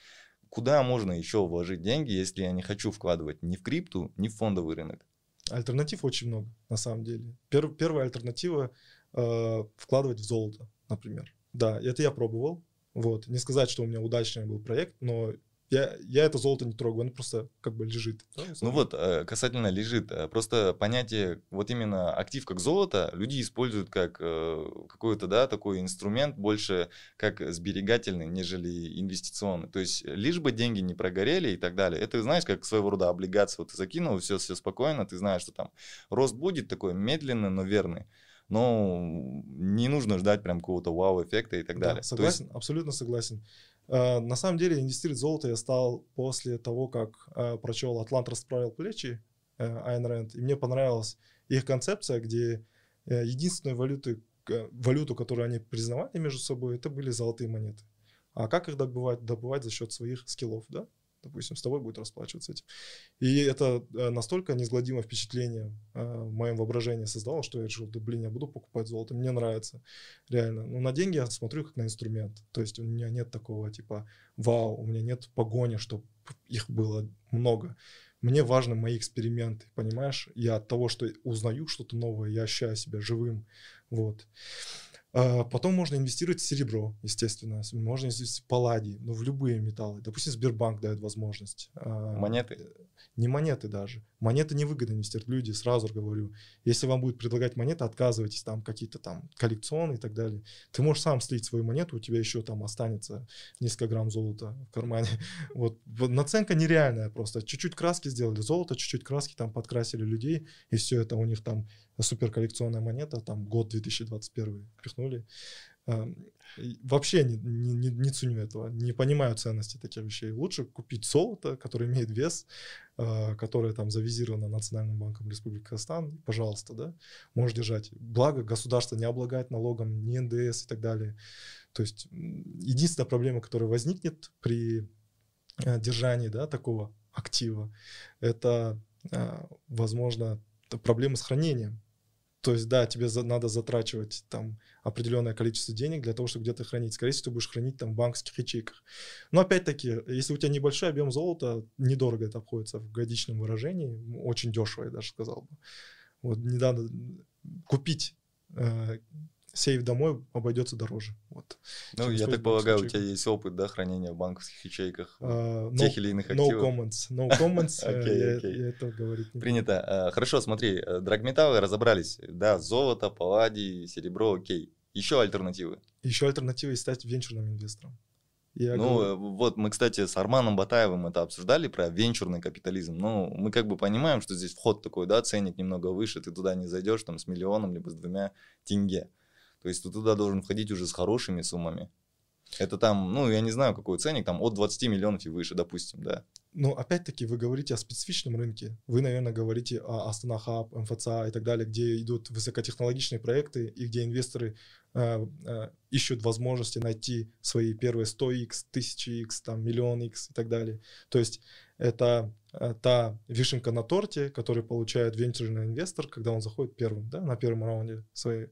S2: Куда можно еще вложить деньги, если я не хочу вкладывать ни в крипту, ни в фондовый рынок?
S1: Альтернатив очень много, на самом деле. Пер, первая альтернатива э, вкладывать в золото, например. Да, это я пробовал. Вот. Не сказать, что у меня удачный был проект, но я, я это золото не трогаю, оно просто как бы лежит.
S2: Да, ну вот, э, касательно лежит, э, просто понятие, вот именно актив как золото, люди используют как э, какой-то, да, такой инструмент больше как сберегательный, нежели инвестиционный. То есть лишь бы деньги не прогорели и так далее. Это, знаешь, как своего рода облигация. Вот ты закинул, все, все спокойно, ты знаешь, что там рост будет такой медленный, но верный но не нужно ждать прям какого-то вау-эффекта и так да, далее.
S1: Согласен, есть... абсолютно согласен. Э, на самом деле инвестировать в золото я стал после того, как э, прочел «Атлант расправил плечи» э, Айн Рэнд, и мне понравилась их концепция, где единственной валютой, валюту, которую они признавали между собой, это были золотые монеты. А как их добывать? Добывать за счет своих скиллов, да? Допустим, с тобой будет расплачиваться этим. И это э, настолько неизгладимое впечатление э, в моем воображении создало, что я решил, да блин, я буду покупать золото, мне нравится, реально. Но на деньги я смотрю как на инструмент, то есть у меня нет такого типа, вау, у меня нет погони, чтобы их было много. Мне важны мои эксперименты, понимаешь? Я от того, что узнаю что-то новое, я ощущаю себя живым, вот. А, потом можно инвестировать в серебро, естественно. Можно инвестировать в палладий, ну, в любые металлы. Допустим, Сбербанк дает возможность.
S2: А, монеты?
S1: Не монеты даже. Монеты невыгодно инвестировать. Люди, сразу говорю, если вам будет предлагать монеты, отказывайтесь, там какие-то там коллекционные и так далее. Ты можешь сам слить свою монету, у тебя еще там останется несколько грамм золота в кармане. *laughs* Вот наценка нереальная просто. Чуть-чуть краски сделали золото, чуть-чуть краски там подкрасили людей, и все это у них там супер коллекционная монета, там год 2021 пихнули. Вообще не, не, не ценю этого, не понимаю ценности таких вещей. Лучше купить золото, которое имеет вес, а, которое там завизировано Национальным банком Республики Казахстан, пожалуйста, да, можешь держать. Благо государство не облагает налогом, ни НДС и так далее. То есть единственная проблема, которая возникнет при а, держании да, такого актива, это, а, возможно, проблемы с хранением. То есть, да, тебе за, надо затрачивать там определенное количество денег для того, чтобы где-то хранить. Скорее всего, ты будешь хранить там в банковских ячейках. Но опять-таки, если у тебя небольшой объем золота, недорого это обходится в годичном выражении, очень дешево, я даже сказал бы. Вот недавно купить э, сейф домой обойдется дороже. Вот.
S2: Ну, я так полагаю, у тебя есть опыт, да, хранения в банковских ячейках uh, no, тех или иных активов?
S1: No comments. No comments. *laughs* okay, okay. Я, я это говорить
S2: не Принято. Uh, хорошо, смотри, э, драгметаллы разобрались. Да, золото, палладий, серебро, окей. Еще альтернативы?
S1: Еще альтернативы стать венчурным инвестором.
S2: Я ну, говорю... вот мы, кстати, с Арманом Батаевым это обсуждали про венчурный капитализм. Ну, мы как бы понимаем, что здесь вход такой, да, ценник немного выше, ты туда не зайдешь там с миллионом либо с двумя тенге. То есть ты туда должен входить уже с хорошими суммами. Это там, ну, я не знаю, какой ценник, там от 20 миллионов и выше, допустим, да.
S1: Но опять-таки вы говорите о специфичном рынке. Вы, наверное, говорите о Астана Хаб, МФЦА и так далее, где идут высокотехнологичные проекты и где инвесторы э, э, ищут возможности найти свои первые 100x, 1000x, там, миллион x и так далее. То есть это э, та вишенка на торте, которую получает венчурный инвестор, когда он заходит первым, да, на первом раунде своей,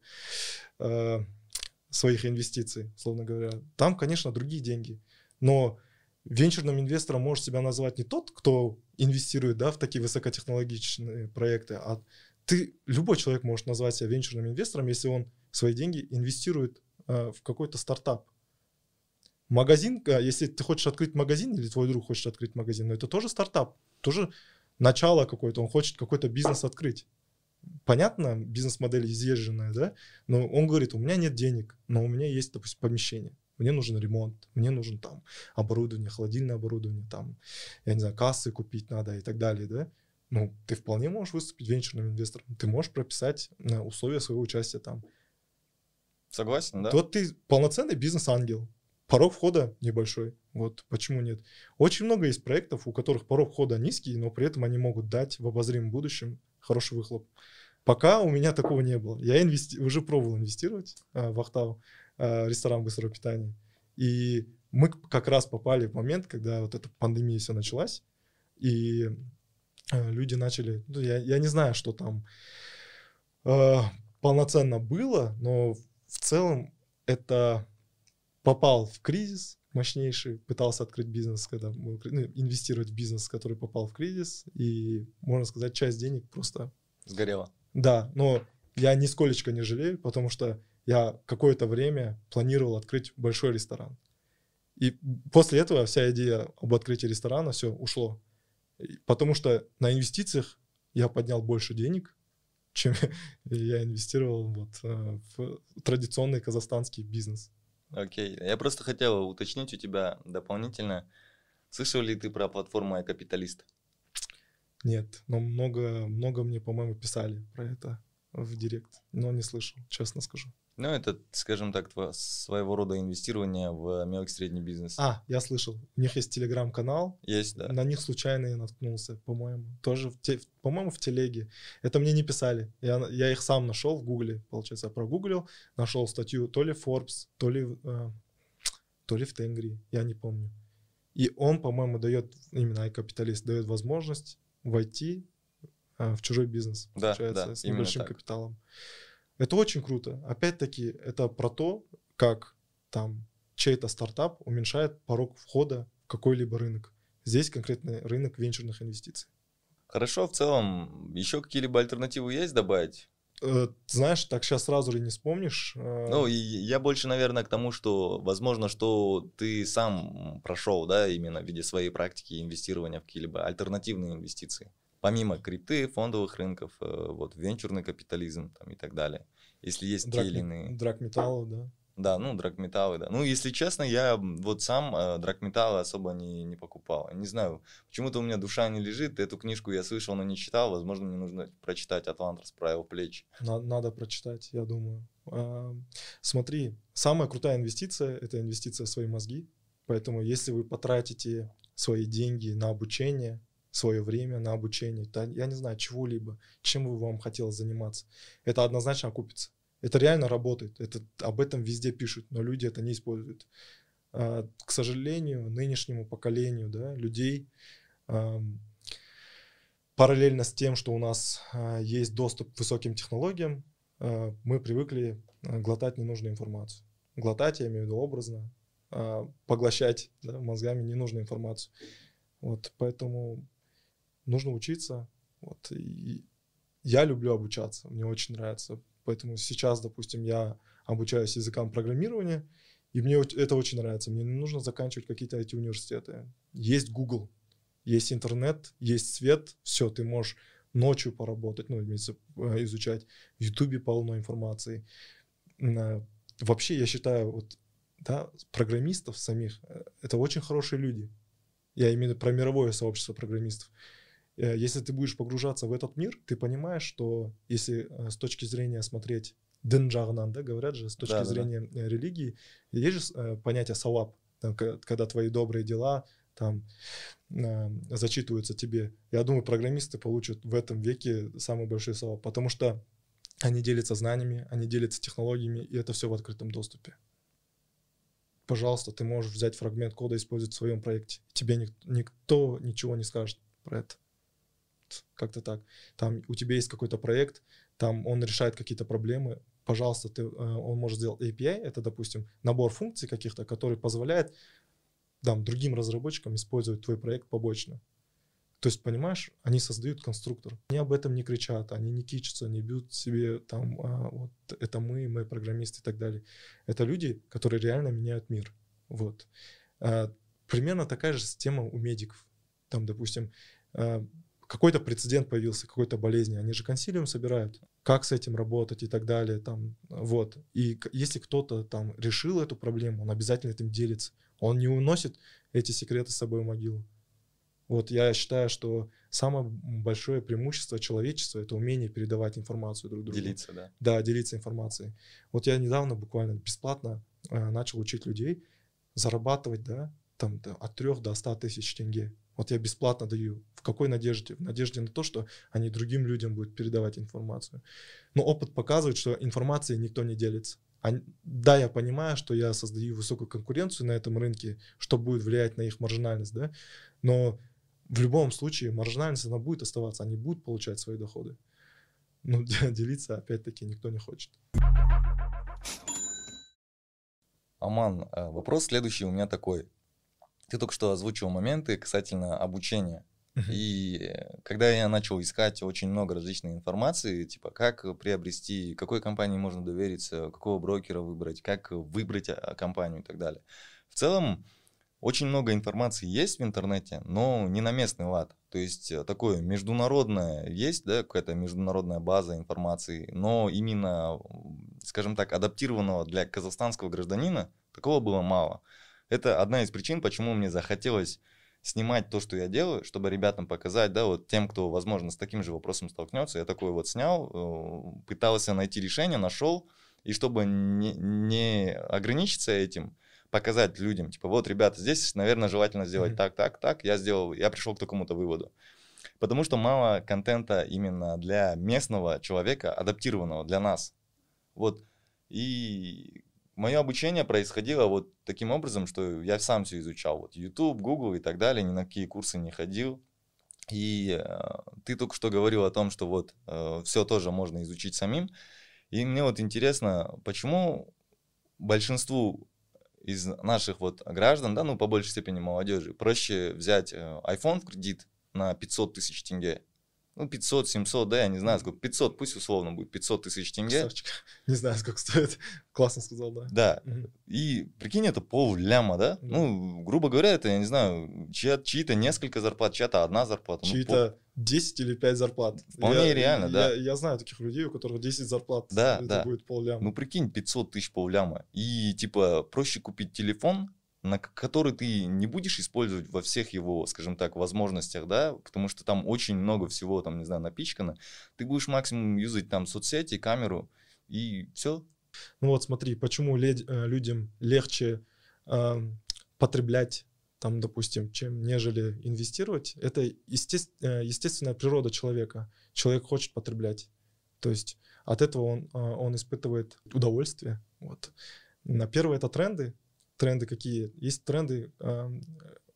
S1: своих инвестиций, словно говоря. Там, конечно, другие деньги, но венчурным инвестором может себя назвать не тот, кто инвестирует да, в такие высокотехнологичные проекты, а ты, любой человек может назвать себя венчурным инвестором, если он свои деньги инвестирует э, в какой-то стартап. Магазин, э, если ты хочешь открыть магазин, или твой друг хочет открыть магазин, но это тоже стартап, тоже начало какое-то, он хочет какой-то бизнес открыть. Понятно, бизнес-модель изъезженная, да? Но он говорит, у меня нет денег, но у меня есть, допустим, помещение. Мне нужен ремонт, мне нужен там оборудование, холодильное оборудование, там, я не знаю, кассы купить надо и так далее, да? Ну, ты вполне можешь выступить венчурным инвестором. Ты можешь прописать э, условия своего участия там.
S2: Согласен, да?
S1: Вот ты полноценный бизнес-ангел. Порог входа небольшой. Вот почему нет. Очень много есть проектов, у которых порог входа низкий, но при этом они могут дать в обозримом будущем хороший выхлоп. Пока у меня такого не было. Я инвести... уже пробовал инвестировать э, в Ахтау, э, ресторан быстрого питания. И мы как раз попали в момент, когда вот эта пандемия все началась, и э, люди начали... Ну, я, я не знаю, что там э, полноценно было, но в целом это попал в кризис мощнейший, пытался открыть бизнес, когда ну, инвестировать в бизнес, который попал в кризис, и, можно сказать, часть денег просто...
S2: Сгорела.
S1: Да, но я нисколечко не жалею, потому что я какое-то время планировал открыть большой ресторан. И после этого вся идея об открытии ресторана, все, ушло. Потому что на инвестициях я поднял больше денег, чем *laughs* я инвестировал вот, э, в традиционный казахстанский бизнес.
S2: Окей. Я просто хотел уточнить у тебя дополнительно. Слышал ли ты про платформу «Экапиталист»?
S1: Нет, но много, много мне, по-моему, писали про это в директ, но не слышал, честно скажу.
S2: Ну, это, скажем так, своего рода инвестирование в мелкий средний бизнес.
S1: А, я слышал. У них есть телеграм-канал.
S2: Есть, да.
S1: На них случайно я наткнулся, по-моему. Тоже, в те, по-моему, в телеге. Это мне не писали. Я, я их сам нашел в гугле, получается. Я прогуглил, нашел статью то ли Forbes, то ли, э, то ли в Тенгри, я не помню. И он, по-моему, дает, именно капиталист, дает возможность войти э, в чужой бизнес,
S2: да, получается, да,
S1: с небольшим так. капиталом. Это очень круто. Опять-таки, это про то, как там чей-то стартап уменьшает порог входа в какой-либо рынок. Здесь конкретный рынок венчурных инвестиций.
S2: Хорошо, в целом, еще какие-либо альтернативы есть добавить?
S1: Э, знаешь, так сейчас сразу же не вспомнишь.
S2: Э. Ну, я больше, наверное, к тому, что, возможно, что ты сам прошел, да, именно в виде своей практики инвестирования в какие-либо альтернативные инвестиции помимо крипты, фондовых рынков, э, вот венчурный капитализм там, и так далее. Если есть
S1: драк,
S2: те или иные...
S1: Драгметаллов, да.
S2: Да, ну, драгметаллы, да. Ну, если честно, я вот сам э, драгметаллы особо не, не покупал. Не знаю, почему-то у меня душа не лежит. Эту книжку я слышал, но не читал. Возможно, мне нужно прочитать «Атлант расправил плечи».
S1: Надо, надо прочитать, я думаю. А, смотри, самая крутая инвестиция – это инвестиция в свои мозги. Поэтому если вы потратите свои деньги на обучение, свое время на обучение, да, я не знаю, чего-либо, чем бы вам хотелось заниматься. Это однозначно окупится. Это реально работает. Это, об этом везде пишут, но люди это не используют. А, к сожалению, нынешнему поколению да, людей а, параллельно с тем, что у нас а, есть доступ к высоким технологиям, а, мы привыкли а, глотать ненужную информацию. Глотать, я имею в виду образно, а, поглощать да, мозгами ненужную информацию. Вот, поэтому нужно учиться. Вот, и я люблю обучаться, мне очень нравится. Поэтому сейчас, допустим, я обучаюсь языкам программирования, и мне это очень нравится. Мне не нужно заканчивать какие-то эти университеты. Есть Google, есть интернет, есть свет, все, ты можешь ночью поработать, ну, э, изучать. В Ютубе полно информации. Вообще, я считаю, вот, да, программистов самих, э, это очень хорошие люди. Я имею в виду про мировое сообщество программистов. Э, если ты будешь погружаться в этот мир, ты понимаешь, что если э, с точки зрения смотреть жағынан, да, говорят же, с точки да, зрения да. Э, религии, есть же понятие салап, когда твои добрые дела там зачитываются тебе. Я думаю, программисты получат в этом веке самый большой салап, потому что они делятся знаниями, они делятся технологиями, и это все в открытом доступе. Пожалуйста, ты можешь взять фрагмент кода и использовать в своем проекте. Тебе ник- никто ничего не скажет про это как-то так. Там у тебя есть какой-то проект, там он решает какие-то проблемы, пожалуйста, ты, э, он может сделать API, это, допустим, набор функций каких-то, который позволяет там, другим разработчикам использовать твой проект побочно. То есть, понимаешь, они создают конструктор. Они об этом не кричат, они не кичатся, не бьют себе там, а, вот это мы, мы программисты и так далее. Это люди, которые реально меняют мир. Вот. А, примерно такая же система у медиков. Там, допустим, а, какой-то прецедент появился, какой-то болезни, они же консилиум собирают, как с этим работать и так далее, там, вот. И если кто-то там решил эту проблему, он обязательно этим делится. Он не уносит эти секреты с собой в могилу. Вот я считаю, что самое большое преимущество человечества — это умение передавать информацию друг другу.
S2: Делиться, да.
S1: Да, делиться информацией. Вот я недавно буквально бесплатно э, начал учить людей зарабатывать, да, там от 3 до 100 тысяч тенге. Вот я бесплатно даю. В какой надежде? В надежде на то, что они другим людям будут передавать информацию. Но опыт показывает, что информацией никто не делится. А, да, я понимаю, что я создаю высокую конкуренцию на этом рынке, что будет влиять на их маржинальность, да, но в любом случае маржинальность она будет оставаться, они будут получать свои доходы. Но *laughs* делиться, опять-таки, никто не хочет.
S2: Аман, э, вопрос следующий у меня такой. Ты только что озвучил моменты касательно обучения. И э, когда я начал искать очень много различной информации, типа как приобрести, какой компании можно довериться, какого брокера выбрать, как выбрать компанию и так далее. В целом, очень много информации есть в интернете, но не на местный лад. То есть э, такое международное есть, да, какая-то международная база информации, но именно, скажем так, адаптированного для казахстанского гражданина такого было мало. Это одна из причин, почему мне захотелось снимать то, что я делаю, чтобы ребятам показать, да, вот тем, кто, возможно, с таким же вопросом столкнется, я такой вот снял, э, пытался найти решение, нашел, и чтобы не, не ограничиться этим, показать людям, типа, вот, ребята, здесь, наверное, желательно сделать mm-hmm. так, так, так, я сделал, я пришел к такому-то выводу. Потому что мало контента именно для местного человека, адаптированного для нас. Вот. И мое обучение происходило вот таким образом, что я сам все изучал. Вот YouTube, Google и так далее, ни на какие курсы не ходил. И э, ты только что говорил о том, что вот э, все тоже можно изучить самим. И мне вот интересно, почему большинству из наших вот граждан, да, ну, по большей степени молодежи, проще взять э, iPhone в кредит на 500 тысяч тенге, ну, 500, 700, да, я не знаю, сколько, 500, пусть условно будет, 500 тысяч тенге.
S1: Красавчик. *laughs* Не знаю, сколько стоит. *laughs* Классно сказал, да.
S2: Да. Угу. И прикинь, это пол ляма, да? да? Ну, грубо говоря, это, я не знаю, чьи, чьи-то несколько зарплат, чья-то одна зарплата.
S1: Чьи-то ну, 10 или 5 зарплат.
S2: Вполне я, реально,
S1: я,
S2: да.
S1: Я, я знаю таких людей, у которых 10 зарплат.
S2: Да,
S1: это
S2: да.
S1: будет пол ляма.
S2: Ну, прикинь, 500 тысяч пол ляма. И, типа, проще купить телефон, на который ты не будешь использовать во всех его, скажем так, возможностях, да, потому что там очень много всего, там, не знаю, напичкано. Ты будешь максимум юзать там соцсети, камеру, и все.
S1: Ну вот смотри, почему э, людям легче э, потреблять там, допустим, чем нежели инвестировать, это естествен, э, естественная природа человека. Человек хочет потреблять. То есть от этого он, э, он испытывает удовольствие. Вот. На первое это тренды, тренды какие? Есть тренды,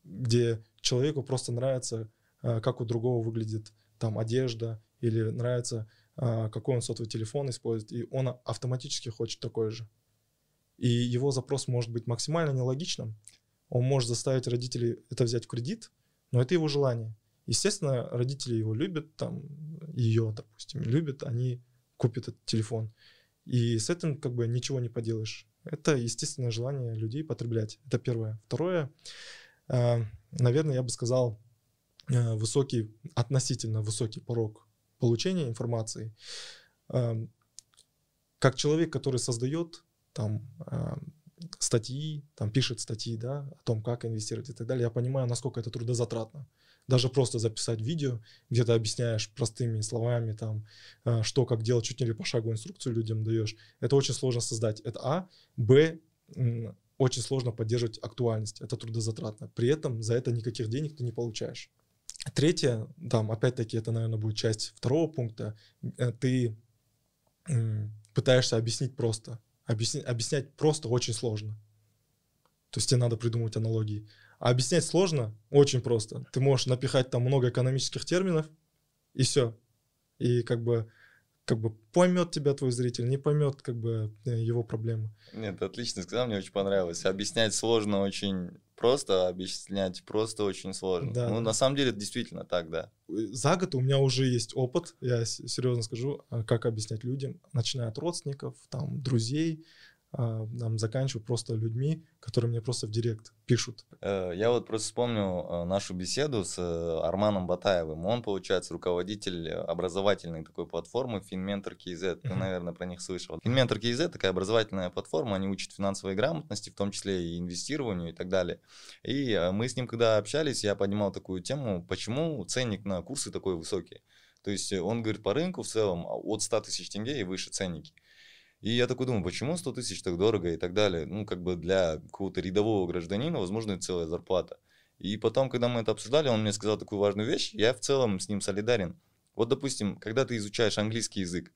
S1: где человеку просто нравится, а, как у другого выглядит там одежда, или нравится, а, какой он сотовый телефон использует, и он автоматически хочет такой же. И его запрос может быть максимально нелогичным. Он может заставить родителей это взять в кредит, но это его желание. Естественно, родители его любят, там, ее, допустим, любят, они купят этот телефон. И с этим как бы ничего не поделаешь. Это естественное желание людей потреблять. Это первое. Второе, э, наверное, я бы сказал, э, высокий, относительно высокий порог получения информации. Э, как человек, который создает там статьи, там пишет статьи, да, о том, как инвестировать и так далее, я понимаю, насколько это трудозатратно даже просто записать видео, где ты объясняешь простыми словами, там, э, что, как делать, чуть ли пошаговую инструкцию людям даешь, это очень сложно создать. Это А. Б. Очень сложно поддерживать актуальность. Это трудозатратно. При этом за это никаких денег ты не получаешь. Третье, там, опять-таки, это, наверное, будет часть второго пункта. Э, ты пытаешься объяснить просто. Объяснять, объяснять просто очень сложно. То есть тебе надо придумывать аналогии. А объяснять сложно, очень просто. Ты можешь напихать там много экономических терминов, и все. И как бы как бы поймет тебя твой зритель, не поймет как бы э, его проблемы.
S2: Нет, отлично сказал, мне очень понравилось. Объяснять сложно очень просто объяснять просто очень сложно.
S1: Да,
S2: ну, на самом деле это действительно так, да.
S1: За год у меня уже есть опыт, я серьезно скажу, а, как объяснять людям, начиная от родственников, там, друзей, а, там, заканчиваю просто людьми, которые мне просто в директ пишут.
S2: Э, Я вот просто вспомню э, нашу беседу с э, Арманом Батаевым. Он, получается, руководитель образовательной такой платформы FinMentor KZ. Ты,
S1: Мгм.
S2: наверное, про них слышал. FinMentor KZ такая образовательная платформа, они учат финансовой грамотности, в том числе и инвестированию и так далее. И мы с ним, когда общались, я поднимал такую тему, почему ценник на курсы такой высокий. То есть он говорит, по рынку в целом а, от 100 тысяч тенге и выше ценники. И я такой думаю, почему 100 тысяч так дорого и так далее. Ну, как бы для какого-то рядового гражданина, возможно, это целая зарплата. И потом, когда мы это обсуждали, он мне сказал такую важную вещь, я в целом с ним солидарен. Вот, допустим, когда ты изучаешь английский язык,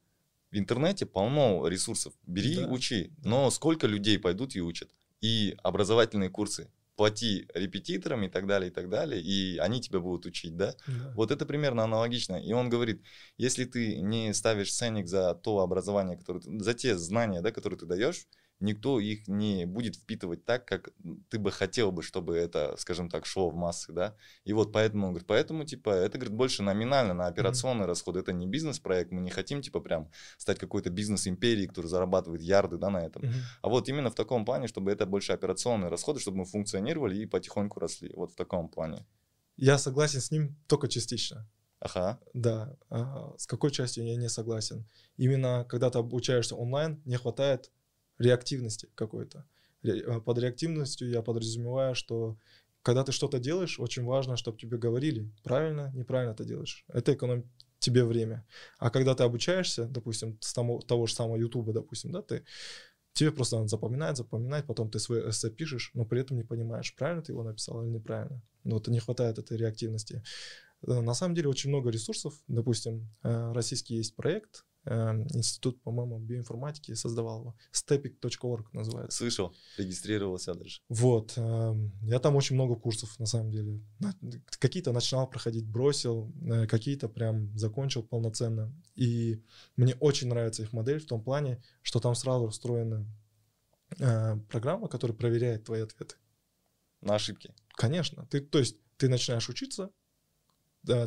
S2: в интернете полно ресурсов, бери,
S1: Да.
S2: учи. Но сколько людей пойдут и учат? И образовательные курсы, плати репетиторам и так далее, и так далее, и они тебя будут учить, да?
S1: Да.
S2: Вот это примерно аналогично. И он говорит, если ты не ставишь ценник за то образование, которое ты- за те знания, да, которые ты даешь, никто их не будет впитывать так, как ты бы хотел бы, чтобы это, скажем так, шло в массы, да. И вот поэтому, он говорит, поэтому, типа, это, говорит, больше номинально на операционные расходы. Это не бизнес-проект, мы не хотим, типа, прям стать какой-то бизнес-империей, которая зарабатывает ярды, да, на этом.
S1: Мгм.
S2: А вот именно в таком плане, чтобы это больше операционные расходы, чтобы мы функционировали и потихоньку росли. Вот в таком плане.
S1: Я согласен с ним только частично.
S2: Ага.
S1: Да, а, с какой частью я не согласен. Именно когда ты обучаешься онлайн, не хватает реактивности какой-то. А, Под реактивностью я подразумеваю, что когда ты что-то делаешь, очень важно, чтобы тебе говорили, правильно, неправильно ты делаешь. Это экономит тебе время. А когда ты обучаешься, допустим, с того, того же самого Ютуба, допустим, да, ты тебе просто надо запоминать, запоминать, потом ты свой эссе пишешь, но при этом не понимаешь, правильно ты его написал или неправильно. Ну, вот не хватает этой реактивности. Э, На самом деле очень много ресурсов. Допустим, э, российский есть проект, э, институт, по-моему, биоинформатики создавал его. stepic.org называется.
S2: Слышал, регистрировался даже.
S1: Вот. эм, Я там очень много курсов, на самом деле. Какие-то начинал проходить, бросил, э, какие-то прям закончил полноценно. И мне очень нравится их модель в том плане, что там сразу встроена э, программа, которая проверяет твои ответы.
S2: На ошибки.
S1: Конечно. Ты, то есть ты начинаешь учиться,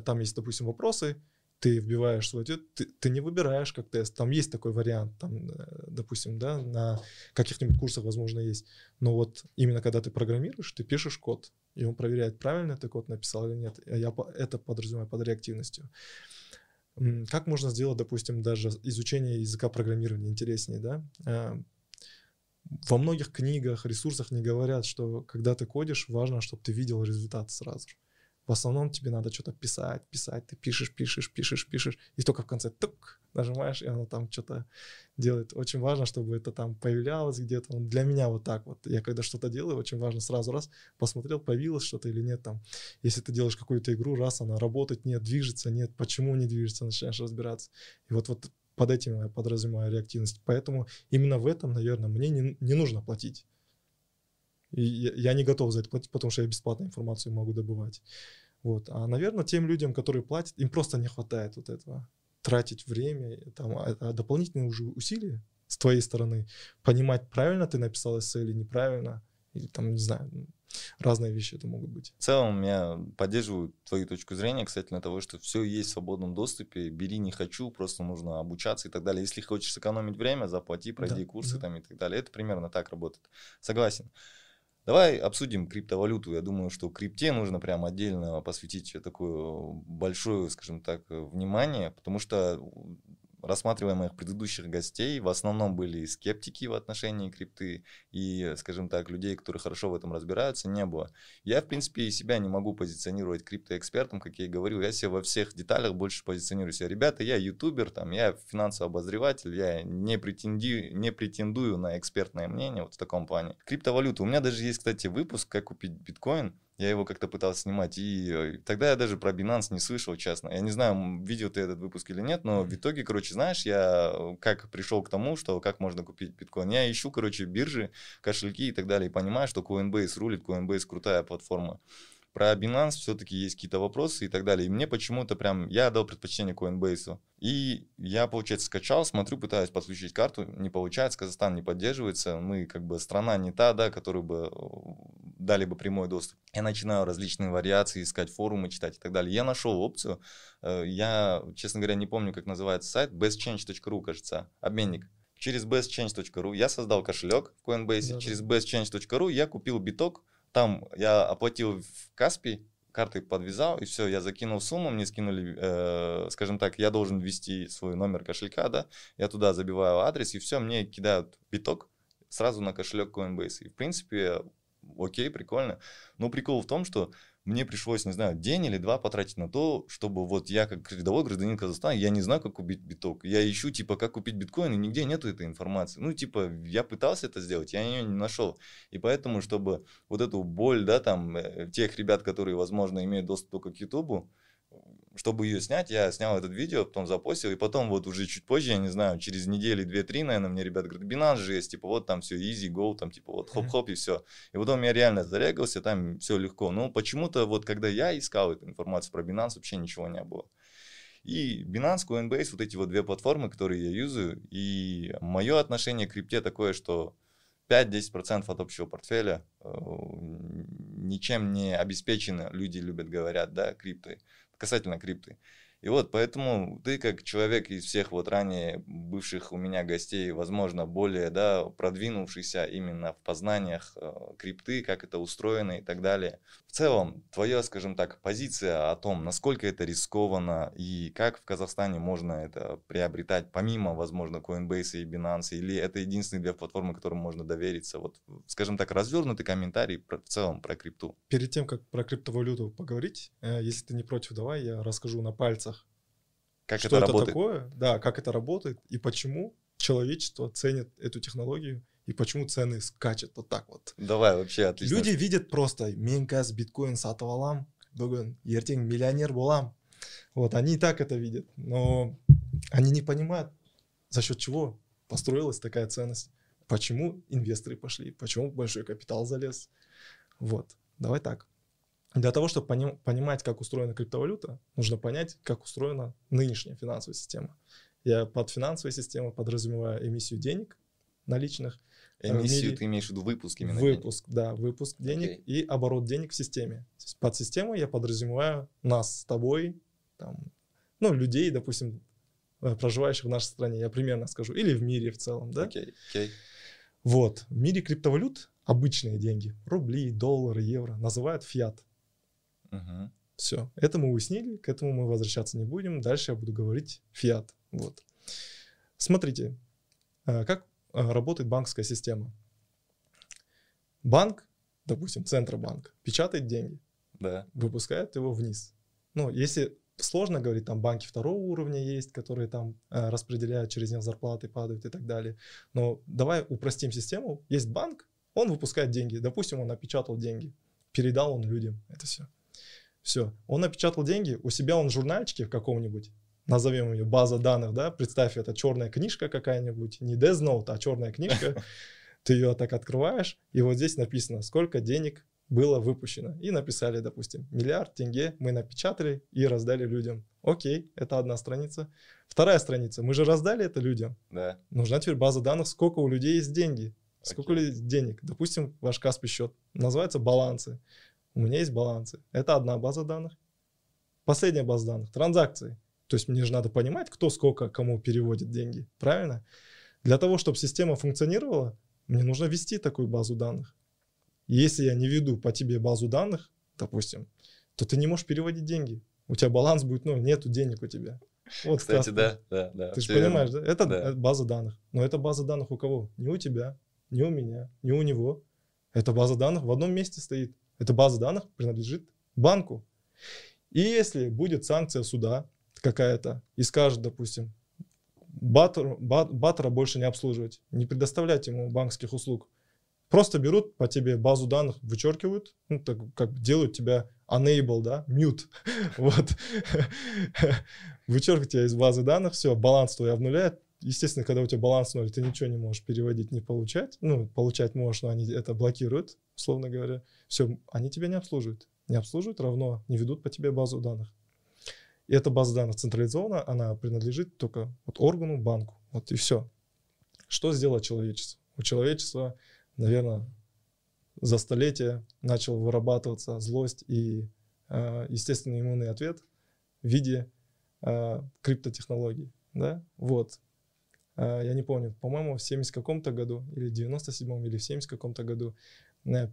S1: там есть, допустим, вопросы, ты вбиваешь свой ответ, ты, ты не выбираешь как тест, там есть такой вариант, там, э, допустим, да, на каких-нибудь курсах, возможно, есть. Но вот именно когда ты программируешь, ты пишешь код, и он проверяет, правильно ты код написал или нет. Я по- это подразумеваю под реактивностью. Как можно сделать, допустим, даже изучение языка программирования интереснее, да? Э, Во многих книгах, ресурсах не говорят, что когда ты кодишь, важно, чтобы ты видел результат сразу же. В основном тебе надо что-то писать, писать, ты пишешь, пишешь, пишешь, пишешь, и только в конце тук, нажимаешь, и оно там что-то делает. Очень важно, чтобы это там появлялось где-то. Для меня вот так вот. Я когда что-то делаю, очень важно сразу раз посмотрел, появилось что-то или нет там. Если ты делаешь какую-то игру, раз она работает, нет, движется, нет, почему не движется, начинаешь разбираться. И вот, вот под этим я подразумеваю реактивность. Поэтому именно в этом, наверное, мне не, не нужно платить. И я, не готов за это платить, потому что я бесплатно информацию могу добывать. Вот. А, наверное, тем людям, которые платят, им просто не хватает вот этого. Тратить время, там, а, а дополнительные уже усилия с твоей стороны, понимать, правильно ты написал эссе или неправильно, или там, не знаю, разные вещи это могут быть.
S2: В целом, я поддерживаю твою точку зрения касательно того, что все есть в свободном доступе, бери не хочу, просто нужно обучаться и так далее. Если хочешь сэкономить время, заплати, пройди
S1: Да,
S2: курсы
S1: да.
S2: там и так далее. Это примерно так работает. Согласен. Давай обсудим криптовалюту. Я думаю, что крипте нужно прям отдельно посвятить такое большое, скажем так, внимание, потому что рассматривая моих предыдущих гостей, в основном были скептики в отношении крипты, и, скажем так, людей, которые хорошо в этом разбираются, не было. Я, в принципе, и себя не могу позиционировать криптоэкспертом, как я и говорил, я себя во всех деталях больше позиционирую себя. Ребята, я ютубер, там, я финансовый обозреватель, я не претендую, не претендую на экспертное мнение вот в таком плане. Криптовалюта. У меня даже есть, кстати, выпуск, как купить биткоин. Я его как-то пытался снимать, и э, тогда я даже про Binance не слышал, честно. Я не знаю, видел ты этот выпуск или нет, но в итоге, короче, знаешь, я э, как пришел к тому, что как можно купить биткоин. Я ищу, короче, биржи, кошельки и так далее, и понимаю, что Coinbase рулит, Coinbase крутая платформа. Про Binance все-таки есть какие-то вопросы и так далее. И мне почему-то прям, я дал предпочтение Coinbase. И я, получается, скачал, смотрю, пытаюсь подключить карту, не получается, Казахстан не поддерживается. Мы как бы страна не та, да, которую бы э, дали бы прямой доступ. Я начинаю различные вариации искать, форумы читать и так далее. Я нашел опцию, э, я, честно говоря, не помню, как называется сайт, bestchange.ru, кажется, обменник. Через bestchange.ru я создал кошелек в Coinbase, да, через bestchange.ru я купил биток, там я оплатил в Каспи, картой подвязал, и все, я закинул сумму, мне скинули, э, скажем так, я должен ввести свой номер кошелька, да, я туда забиваю адрес, и все, мне кидают биток сразу на кошелек Coinbase. И, в принципе, окей, прикольно. Но прикол в том, что мне пришлось, не знаю, день или два потратить на то, чтобы вот я как рядовой гражданин Казахстана, я не знаю, как купить биток. Я ищу, типа, как купить биткоин, и нигде нету этой информации. Ну, типа, я пытался это сделать, я ее не нашел. И поэтому, чтобы вот эту боль, да, там, э, тех ребят, которые, возможно, имеют доступ только к Ютубу, чтобы ее снять, я снял это видео, потом запостил, и потом вот уже чуть позже, я не знаю, через недели две-три, наверное, мне ребята говорят, Binance же есть, типа вот там все easy, go, там типа вот хоп-хоп и все. И потом я реально зарегался, там все легко. Но почему-то вот когда я искал эту информацию про Binance, вообще ничего не было. И Binance, Coinbase, вот эти вот две платформы, которые я юзаю, и мое отношение к крипте такое, что 5-10% от общего портфеля э, ничем не обеспечено, люди любят говорят, да, криптой касательно крипты. И вот поэтому ты как человек из всех вот ранее бывших у меня гостей, возможно, более да, продвинувшийся именно в познаниях э, крипты, как это устроено и так далее. В целом, твоя, скажем так, позиция о том, насколько это рискованно и как в Казахстане можно это приобретать, помимо, возможно, Coinbase и Binance, или это единственные две платформы, которым можно довериться. Вот, скажем так, развернутый комментарий про, в целом про крипту.
S1: Перед тем, как про криптовалюту поговорить, э, если ты не против, давай я расскажу на пальцах
S2: как
S1: что
S2: это,
S1: это такое, да, как это работает и почему человечество ценит эту технологию и почему цены скачут вот так вот.
S2: Давай, вообще отлично.
S1: Люди видят просто, мен қазір биткоин сатып алам, бүгін, ертең миллионер болам. Вот, они и так это видят, но они не понимают, за счет чего построилась такая ценность, почему инвесторы пошли, почему большой капитал залез. Вот, давай так. Для того, чтобы пони- понимать, как устроена криптовалюта, нужно понять, как устроена нынешняя финансовая система. Я под финансовой системой подразумеваю эмиссию денег наличных.
S2: Э, эмиссию ты имеешь в виду выпуск именно?
S1: Выпуск, денег. да, выпуск денег okay. и оборот денег в системе. Под системой я подразумеваю нас с тобой, там, ну, людей, допустим, э, проживающих в нашей стране, я примерно скажу, или в мире в целом, да?
S2: Окей, okay. окей. Okay.
S1: Вот, в мире криптовалют обычные деньги, рубли, доллары, евро, называют фиат.
S2: Угу.
S1: Все, это мы уяснили, к этому мы возвращаться не будем. Дальше я буду говорить фиат. Вот. Смотрите, э, как работает банковская система. Банк, допустим, Центробанк, печатает деньги,
S2: да.
S1: выпускает его вниз. Ну, если сложно говорить, там банки второго уровня есть, которые там э, распределяют, через них зарплаты падают и так далее. Но давай упростим систему. Есть банк, он выпускает деньги. Допустим, он напечатал деньги, передал он людям это все. Все. Он напечатал деньги, у себя он в журнальчике в каком-нибудь, назовем ее база данных, да, представь, это черная книжка какая-нибудь, не Death Note, а черная книжка, *laughs* ты ее так открываешь, и вот здесь написано, сколько денег было выпущено. И написали, допустим, миллиард тенге мы напечатали и раздали людям. Окей, это одна страница. Вторая страница, мы же раздали это людям.
S2: Да.
S1: Нужна теперь база данных, сколько у людей есть деньги. Сколько okay. денег? Допустим, ваш Каспи счет. Называется балансы. У меня есть балансы. Это одна база данных. Последняя база данных. Транзакции. То есть мне же надо понимать, кто сколько кому переводит деньги. Правильно? Для того, чтобы система функционировала, мне нужно ввести такую базу данных. Если я не веду по тебе базу данных, допустим, то ты не можешь переводить деньги. У тебя баланс будет, ну, нету денег у тебя.
S2: Вот Кстати, да, да, да.
S1: Ты же понимаешь, да? Это да. база данных. Но это база данных у кого? Не у тебя, не у меня, не у него. Эта база данных в одном месте стоит. Эта база данных принадлежит банку. И если будет санкция суда какая-то и скажет, допустим, Баттер, Баттера больше не обслуживать, не предоставлять ему банковских услуг, просто берут по тебе базу данных, вычеркивают, ну, так, как делают тебя unable, да, mute, *laughs* вот, *laughs* вычеркивают тебя из базы данных, все, баланс твой обнуляет, естественно, когда у тебя баланс ноль, ты ничего не можешь переводить, не получать. Ну, получать можешь, но они это блокируют, условно говоря. Все, они тебя не обслуживают. Не обслуживают, равно не ведут по тебе базу данных. И эта база данных централизована, она принадлежит только вот органу, банку. Вот и все. Что сделало человечество? У человечества, наверное, за столетия начал вырабатываться злость и э, естественный иммунный ответ в виде э, криптотехнологий, да, вот. Э, я не помню, по-моему, в 70 каком-то году, или в 97-м, или в 70 каком-то году э,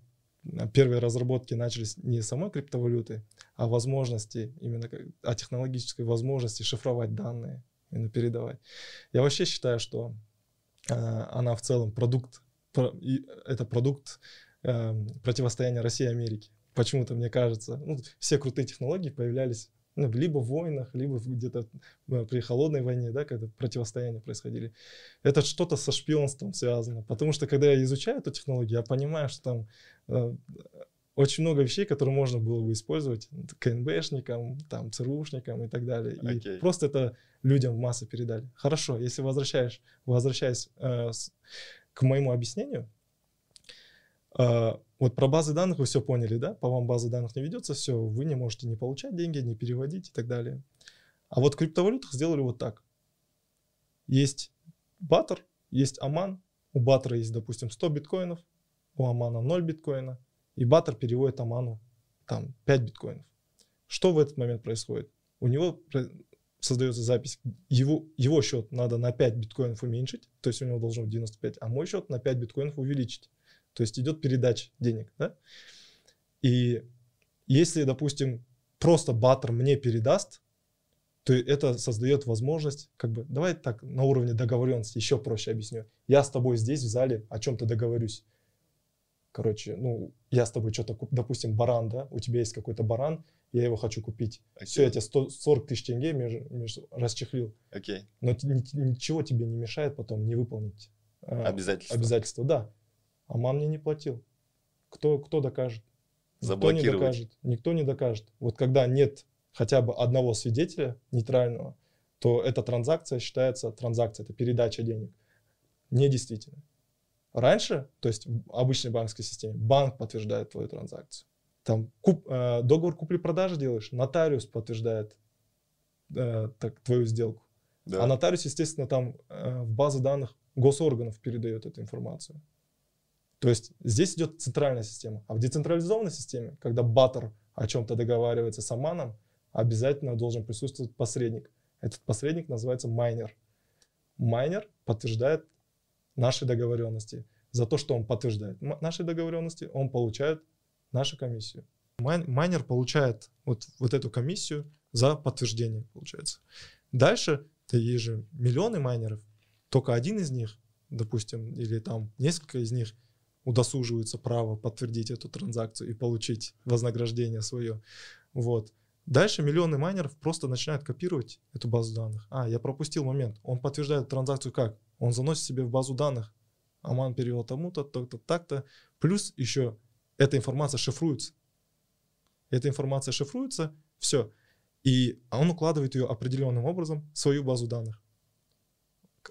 S1: первые разработки начались не самой криптовалюты, а возможности, именно о технологической возможности шифровать данные, именно передавать. Я вообще считаю, что э, она в целом продукт, про, и это продукт э, противостояния России и Америки. Почему-то мне кажется, ну, все крутые технологии появлялись либо в войнах, либо где-то ну, при холодной войне, да, когда противостояния происходили. Это что-то со шпионством связано, потому что когда я изучаю эту технологию, я понимаю, что там э, очень много вещей, которые можно было бы использовать КНБшникам, там, ЦРУшникам и так далее. И okay. просто это людям в массы передали. Хорошо, если возвращаешь, возвращаясь э, с, к моему объяснению, э, вот про базы данных вы все поняли, да? По вам база данных не ведется, все, вы не можете не получать деньги, не переводить и так далее. А вот в криптовалютах сделали вот так. Есть Баттер, есть Аман. У Баттера есть, допустим, 100 биткоинов, у Амана 0 биткоина. И Баттер переводит Аману там 5 биткоинов. Что в этот момент происходит? У него создается запись, его, его счет надо на 5 биткоинов уменьшить, то есть у него должно быть 95, а мой счет на 5 биткоинов увеличить. То есть идет передача денег, да? И если, допустим, просто баттер мне передаст, то это создает возможность, как бы, давай так на уровне договоренности еще проще объясню. Я с тобой здесь в зале о чем-то договорюсь. Короче, ну, я с тобой что-то, допустим, баран, да, у тебя есть какой-то баран, я его хочу купить. Okay. Все, я тебе 140 тысяч тенге между, между, расчехлил.
S2: Okay.
S1: Но ничего тебе не мешает потом не выполнить
S2: э, обязательства.
S1: обязательства. Да. А мам мне не платил. Кто, кто докажет?
S2: Никто
S1: не докажет. Никто не докажет. Вот когда нет хотя бы одного свидетеля нейтрального, то эта транзакция считается транзакцией, это передача денег. Недействительно. Раньше, то есть в обычной банковской системе, банк подтверждает твою транзакцию. Там куп, э, договор купли-продажи делаешь, нотариус подтверждает э, так, твою сделку. Да. А нотариус, естественно, там э, в базы данных госорганов передает эту информацию. То есть здесь идет центральная система. А в децентрализованной системе, когда баттер о чем-то договаривается с Аманом, обязательно должен присутствовать посредник. Этот посредник называется майнер. Майнер подтверждает наши договоренности. За то, что он подтверждает наши договоренности, он получает нашу комиссию. Майнер получает вот, вот эту комиссию за подтверждение, получается. Дальше, то есть же миллионы майнеров, только один из них, допустим, или там несколько из них – удосуживаются право подтвердить эту транзакцию и получить вознаграждение свое. Вот. Дальше миллионы майнеров просто начинают копировать эту базу данных. А, я пропустил момент. Он подтверждает транзакцию как? Он заносит себе в базу данных. Аман перевел тому-то, то-то, так-то. Плюс еще эта информация шифруется. Эта информация шифруется, все. И он укладывает ее определенным образом в свою базу данных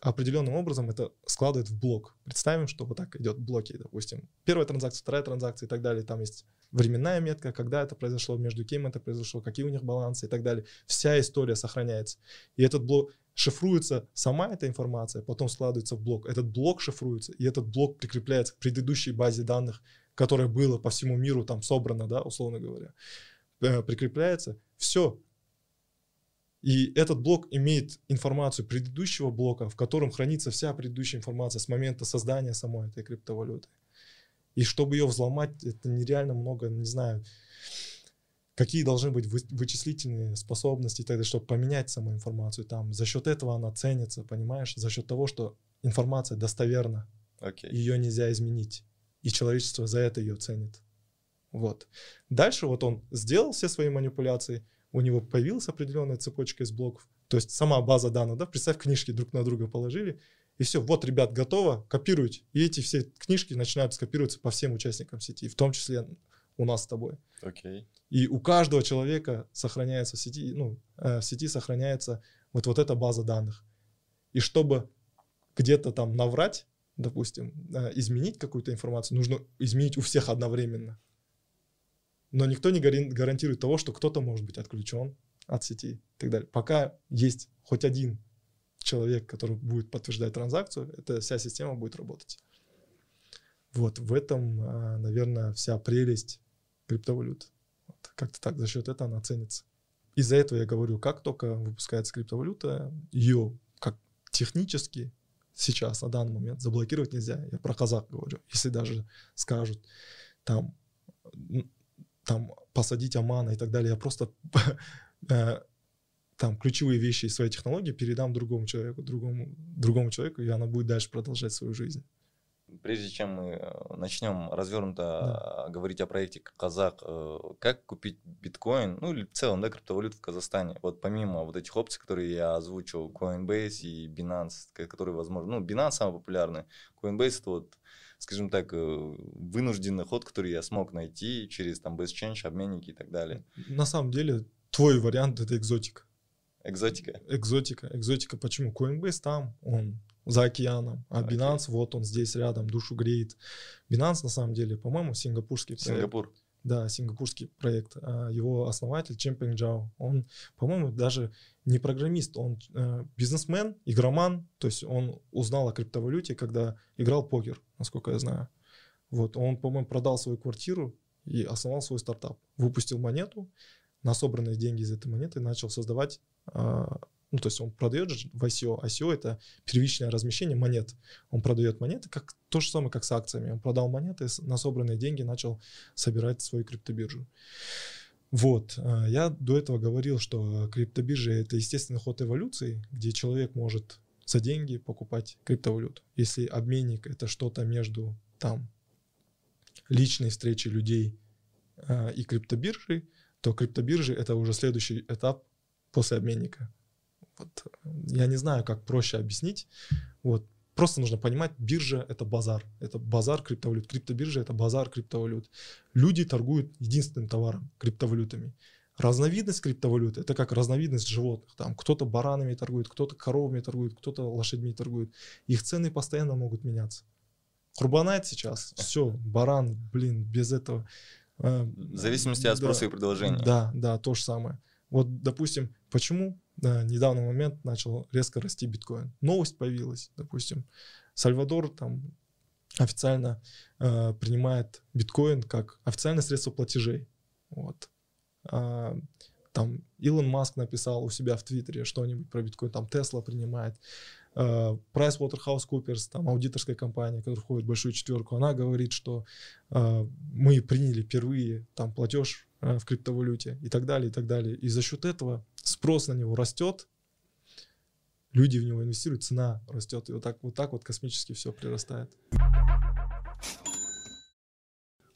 S1: определенным образом это складывает в блок. Представим, что вот так идет блоки, допустим. Первая транзакция, вторая транзакция и так далее. Там есть временная метка, когда это произошло, между кем это произошло, какие у них балансы и так далее. Вся история сохраняется. И этот блок шифруется, сама эта информация, потом складывается в блок. Этот блок шифруется, и этот блок прикрепляется к предыдущей базе данных, которая была по всему миру там собрана, да, условно говоря. Э, прикрепляется. Все, и этот блок имеет информацию предыдущего блока, в котором хранится вся предыдущая информация с момента создания самой этой криптовалюты. И чтобы ее взломать, это нереально много, не знаю, какие должны быть вычислительные способности, тогда, чтобы поменять саму информацию. Там, за счет этого она ценится, понимаешь? За счет того, что информация достоверна.
S2: Okay.
S1: Ее нельзя изменить. И человечество за это ее ценит. Вот. Дальше вот он сделал все свои манипуляции – у него появилась определенная цепочка из блоков, то есть сама база данных, да, представь, книжки друг на друга положили, и все, вот, ребят, готово, копируйте. И эти все книжки начинают скопироваться по всем участникам сети, в том числе у нас с тобой.
S2: Okay.
S1: И у каждого человека сохраняется в сети, ну, э, в сети сохраняется вот, вот эта база данных. И чтобы где-то там наврать, допустим, э, изменить какую-то информацию, нужно изменить у всех одновременно но никто не гарантирует того, что кто-то может быть отключен от сети и так далее. Пока есть хоть один человек, который будет подтверждать транзакцию, эта вся система будет работать. Вот в этом, а, наверное, вся прелесть криптовалют. Вот, как-то так, за счет этого она ценится. Из-за этого я говорю, как только выпускается криптовалюта, ее как технически сейчас, на данный момент, заблокировать нельзя. Я про казах говорю. Если даже скажут, там, там посадить Амана и так далее, я просто *laughs* э, там ключевые вещи из своей технологии передам другому человеку, другому, другому человеку, и она будет дальше продолжать свою жизнь.
S2: Прежде чем мы э, начнем развернуто да. говорить о проекте Казак, э, как купить биткоин, ну или в целом, да, криптовалюту в Казахстане, вот помимо вот этих опций, которые я озвучил, Coinbase и Binance, которые, возможно, ну, Binance самый популярный, Coinbase это вот, скажем так, э, вынужденный ход, который я смог найти через там Best Change, обменники и так далее.
S1: На самом деле, твой вариант это экзотика.
S2: Экзотика?
S1: Экзотика. Экзотика. Почему? Coinbase там, он за океаном. А okay. Binance, вот он здесь рядом, душу греет. Binance, на самом деле, по-моему, сингапурский
S2: проект. Сингапур.
S1: Да, сингапурский проект. А его основатель Чемпинг Джао, он, по-моему, даже не программист, он э, бизнесмен, игроман. То есть он узнал о криптовалюте, когда играл покер, насколько я знаю. Вот, он, по-моему, продал свою квартиру и основал свой стартап. Выпустил монету, на собранные деньги из этой монеты начал создавать э, ну, то есть он продает же в ICO. ICO — это первичное размещение монет. Он продает монеты, как то же самое, как с акциями. Он продал монеты, на собранные деньги начал собирать свою криптобиржу. Вот, а, я до этого говорил, что криптобиржа — это естественный ход эволюции, где человек может за деньги покупать криптовалюту. Если обменник — это что-то между там личной встречей людей а, и криптобиржей, то криптобиржи — это уже следующий этап после обменника. Вот, я не знаю, как проще объяснить. Вот, просто нужно понимать, биржа — это базар. Это базар криптовалют. Криптобиржа — это базар криптовалют. Люди торгуют единственным товаром — криптовалютами. Разновидность криптовалют — это как разновидность животных. Там кто-то баранами торгует, кто-то коровами торгует, кто-то лошадьми торгует. Их цены постоянно могут меняться. Курбанайт сейчас, *laughs* все, баран, блин, без этого.
S2: Э, В зависимости от спроса да, и предложения.
S1: Да, да, то же самое. Вот, допустим, почему на недавний момент начал резко расти биткоин? Новость появилась, допустим, Сальвадор там официально э, принимает биткоин как официальное средство платежей. Вот. А, там Илон Маск написал у себя в Твиттере что-нибудь про биткоин, там Тесла принимает. Uh, PricewaterhouseCoopers, там аудиторская компания, которая входит в большую четверку, она говорит, что uh, мы приняли впервые там платеж в криптовалюте и так далее, и так далее. И за счет этого спрос на него растет, люди в него инвестируют, цена растет, и вот так вот, так вот космически все прирастает.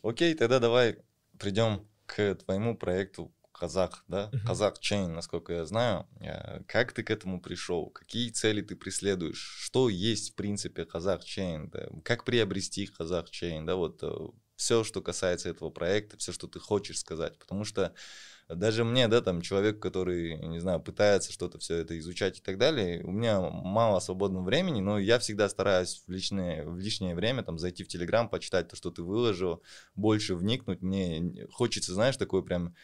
S2: Окей, тогда давай придем к твоему проекту казах, да, uh-huh. казах чейн, насколько я знаю. Э, как ты к этому пришел? Какие цели ты преследуешь? Что есть в принципе казах чейн? Да? Как приобрести казах чейн? Да, вот э, все, что касается этого проекта, все, что ты хочешь сказать, потому что даже мне, да, там человек, который, не знаю, пытается что-то все это изучать и так далее, у меня мало свободного времени, но я всегда стараюсь в личное, в лишнее время там зайти в Телеграм, почитать то, что ты выложил, больше вникнуть. Мне хочется, знаешь, такой прям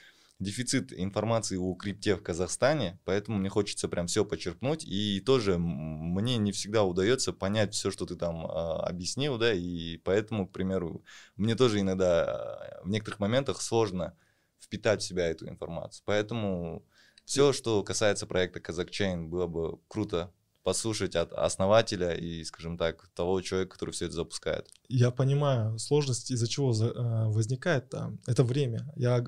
S2: дефицит информации у крипте в Казахстане, поэтому мне хочется прям все почерпнуть, и тоже мне не всегда удается понять все, что ты там э, объяснил, да, и поэтому, к примеру, мне тоже иногда а, в некоторых моментах сложно впитать в себя эту информацию. Поэтому все, что касается проекта Казакчейн, было бы круто послушать от основателя и, скажем так, того человека, который все это запускает.
S1: Я понимаю сложность, из-за чего а, возникает это время. Я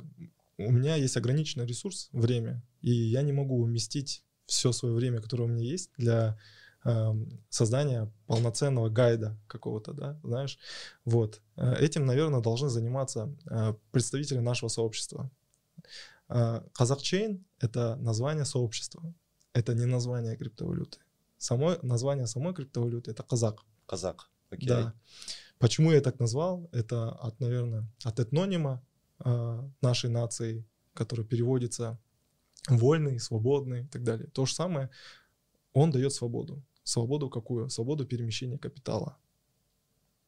S1: у меня есть ограниченный ресурс, время, и я не могу уместить все свое время, которое у меня есть для э, создания полноценного гайда какого-то, да, знаешь. Вот. Э, этим, наверное, должны заниматься э, представители нашего сообщества. Э, Казахчейн — это название сообщества, это не название криптовалюты. Само, название самой криптовалюты — это казак.
S2: Казак, окей.
S1: Да. Почему я так назвал? Это от, наверное, от этнонима нашей нации, который переводится вольный, свободный и так далее. То же самое, он дает свободу. Свободу какую? Свободу перемещения капитала.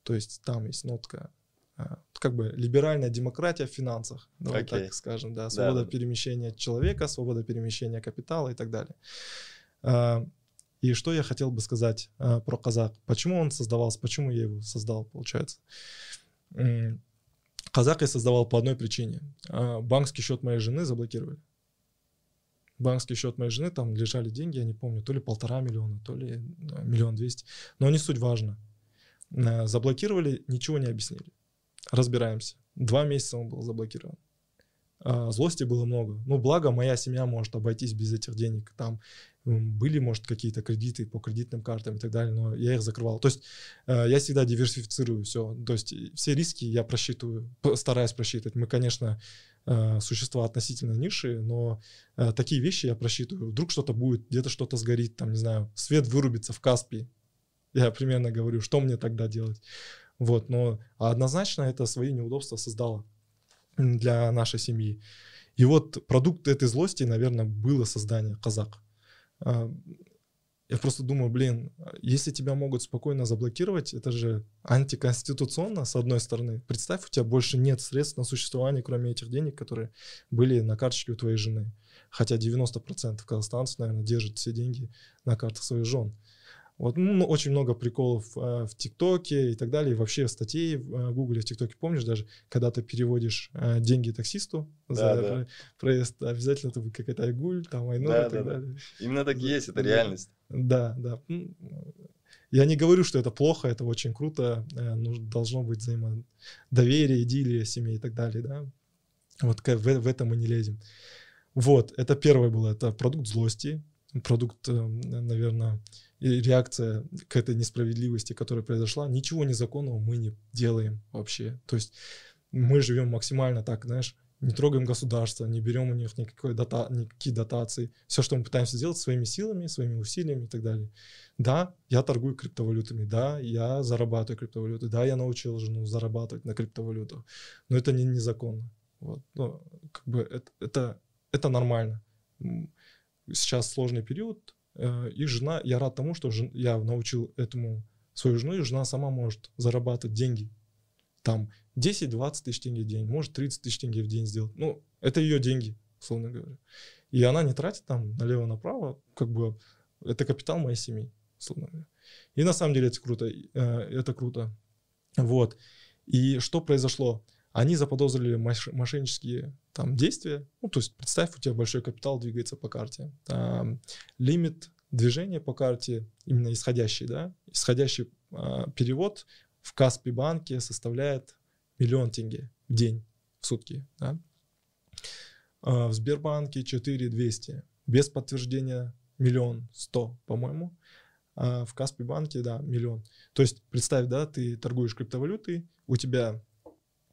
S1: То есть там есть нотка э, как бы либеральная демократия в финансах, давай okay. так скажем, да, свобода да, перемещения человека, свобода перемещения капитала и так далее. Э, И что я хотел бы сказать э, про казак? Почему он создавался? Почему я его создал, получается? Казак я создавал по одной причине. Банковский счет моей жены заблокировали. Банковский счет моей жены, там лежали деньги, я не помню, то ли полтора миллиона, то ли э, миллион двести. Но не суть важно. Э, заблокировали, ничего не объяснили. Разбираемся. Два месяца он был заблокирован. А, злости было много. Ну, благо, моя семья может обойтись без этих денег. Там были, может, какие-то кредиты по кредитным картам и так далее, но я их закрывал. То есть э, я всегда диверсифицирую все. То есть все риски я просчитываю, стараюсь просчитывать. Мы, конечно, э, существа относительно ниши, но э, такие вещи я просчитываю. Вдруг что-то будет, где-то что-то сгорит, там, не знаю, свет вырубится в Каспии. Я примерно говорю, что мне тогда делать. Вот, но однозначно это свои неудобства создало для нашей семьи. И вот продукт этой злости, наверное, было создание казак. Я просто думаю, блин, если тебя могут спокойно заблокировать, это же антиконституционно, с одной стороны. Представь, у тебя больше нет средств на существование, кроме этих денег, которые были на карточке у твоей жены. Хотя 90% казахстанцев, наверное, держат все деньги на картах своих жен. Вот, ну, ну, очень много приколов э, в ТикТоке и так далее, и вообще статей в э, Гугле, в ТикТоке. Помнишь даже, когда ты переводишь э, деньги таксисту да, за да. проезд, обязательно это будет какая-то Айгуль, там Айнур да, и так да, далее.
S2: Да. Именно так и есть, это реальность.
S1: Да, да. Я не говорю, что это плохо, это очень круто, э, должно быть взаимодоверие, идиллия семьи и так далее, да. Вот в, в это мы не лезем. Вот, это первое было, это продукт злости, продукт, э, наверное, реакция к этой несправедливости, которая произошла. Ничего незаконного мы не делаем вообще. То есть мы живем максимально так, знаешь, не трогаем государство, не берем у них никакой дота, никакие дотации. Все, что мы пытаемся сделать своими силами, своими усилиями и так далее. Да, я торгую криптовалютами, да, я зарабатываю криптовалюты, да, я научил жену зарабатывать на криптовалютах, но это не незаконно. Вот. Ну, как бы это, это, это нормально. Сейчас сложный период, и жена, я рад тому, что жен, я научил этому свою жену, и жена сама может зарабатывать деньги. Там 10-20 тысяч тенге в день, может 30 тысяч тенге в день сделать. Ну, это ее деньги, условно говоря. И она не тратит там налево-направо, как бы это капитал моей семьи, условно говоря. И на самом деле это круто, э, это круто. Вот. И что произошло? Они заподозрили мошеннические там действия. Ну, то есть представь, у тебя большой капитал двигается по карте. Там, лимит движения по карте, именно исходящий, да, исходящий а, перевод в Каспи банке составляет миллион тенге в день, в сутки, да. А, в Сбербанке 4 200, без подтверждения миллион сто, по-моему. А в Каспи банке, да, миллион. То есть представь, да, ты торгуешь криптовалютой, у тебя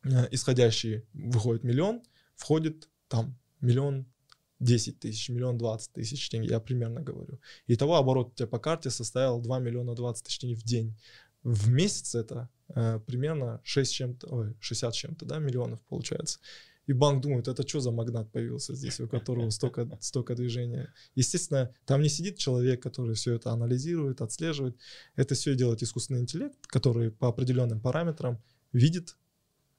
S1: Э, исходящий выходит миллион, входит там миллион десять тысяч, миллион двадцать тысяч тенге, я примерно говорю. Итого оборот у тебя по карте составил 2 миллиона 20 тысяч тенге в день. В месяц это э, примерно 6 чем-то, ой, 60 чем-то, да, миллионов получается. И банк думает, это что за магнат появился здесь, у которого столько, столько движения. Естественно, там не сидит человек, который все это анализирует, отслеживает. Это все делает искусственный интеллект, который по определенным параметрам видит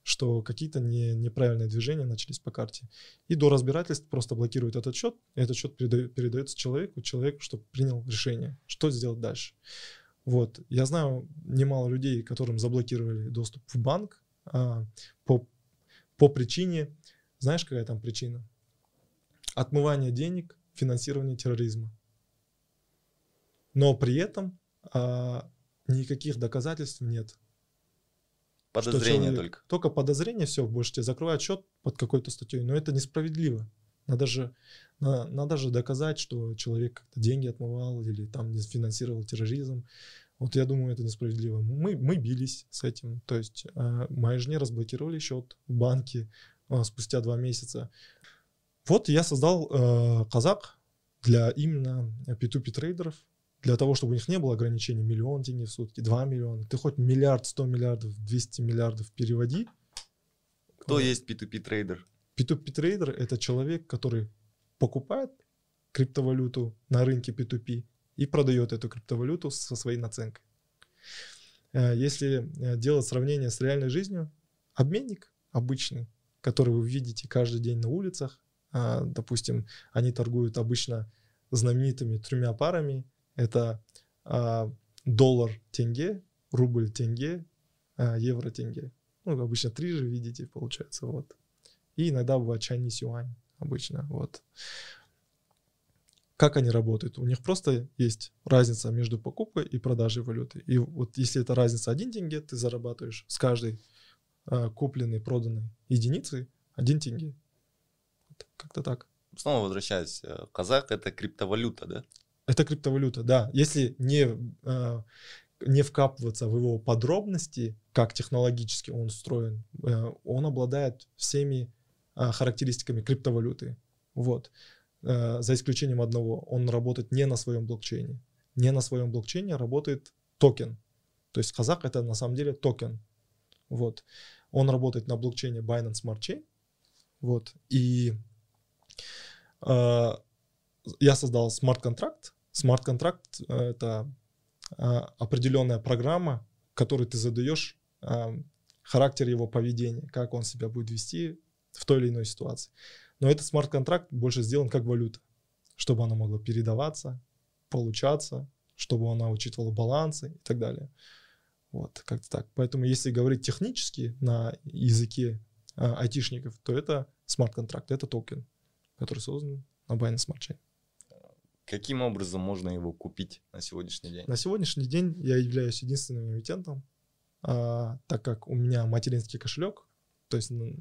S1: что какие-то не, неправильные движения начались по карте. И до разбирательств просто блокируют этот счет, и этот счет передает, передается человеку, человек, чтобы принял решение, что сделать дальше. Вот. Я знаю немало людей, которым заблокировали доступ в банк а, по, по причине, знаешь, какая там причина? Отмывание денег, финансирование терроризма. Но при этом а, никаких доказательств нет
S2: Подозрение только.
S1: Только подозрение, все, больше тебе закрывают счет под какой-то статьей. Но это несправедливо. Надо же, надо, надо же доказать, что человек как-то деньги отмывал или там не финансировал терроризм. Вот я думаю, это несправедливо. Мы, мы бились с этим. То есть э, моей жене разблокировали счет в банке э, спустя два месяца. Вот я создал э, казак для именно P2P трейдеров, для того, чтобы у них не было ограничений миллион денег в сутки, 2 миллиона, ты хоть миллиард, 100 миллиардов, 200 миллиардов переводи.
S2: Кто э, есть P2P трейдер?
S1: P2P трейдер — это человек, который покупает криптовалюту на рынке P2P и продает эту криптовалюту со своей наценкой. Э, если э, делать сравнение с реальной жизнью, обменник обычный, который вы видите каждый день на улицах, допустим, они торгуют обычно знаменитыми тремя парами это а, доллар тенге, рубль тенге, а, евро тенге. Ну, обычно три же видите, получается, вот. И иногда бывает Chinese юань обычно, вот. Как они работают? У них просто есть разница между покупкой и продажей валюты. И вот если это разница 1 тенге, ты зарабатываешь с каждой э, купленной, проданной единицы 1 тенге. Как-то так.
S2: Снова возвращаясь, э, казах это криптовалюта, да?
S1: Это криптовалюта, да. Если не, э, не вкапываться в его подробности, как технологически он устроен, э, он обладает всеми э, характеристиками криптовалюты. Вот. Э, за исключением одного, он работает не на своем блокчейне. Не на своем блокчейне работает токен. То есть QAZAQ это на самом деле токен. Вот. Он работает на блокчейне Binance Smart Chain. Вот. И э, я создал смарт-контракт. Смарт-контракт — это э, определенная программа, которой ты задаешь э, характер его поведения, как он себя будет вести в той или иной ситуации. Но этот смарт-контракт больше сделан как валюта, чтобы она могла передаваться, получаться, чтобы она учитывала балансы и так далее. Вот, как-то так. Поэтому если говорить технически на языке а, айтишников, то это смарт-контракт, это токен, который создан на Binance Smart Chain.
S2: Каким образом можно его купить на сегодняшний день?
S1: На сегодняшний день я являюсь единственным эмитентом, а, так как у меня материнский кошелек, то есть на,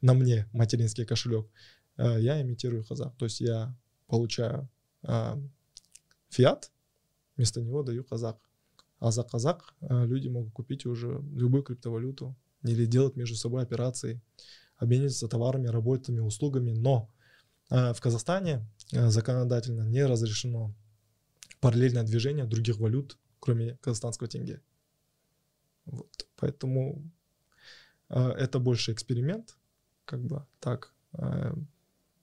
S1: на мне материнский кошелек, а, я имитирую хазар. То есть я получаю а, фиат, вместо него даю казах. А за казах а, люди могут купить уже любую криптовалюту или делать между собой операции, обмениваться товарами, работами, услугами. Но а, в Казахстане законодательно не разрешено параллельное движение других валют, кроме казахстанского тенге. Вот. Поэтому а, это больше эксперимент, как бы так. А,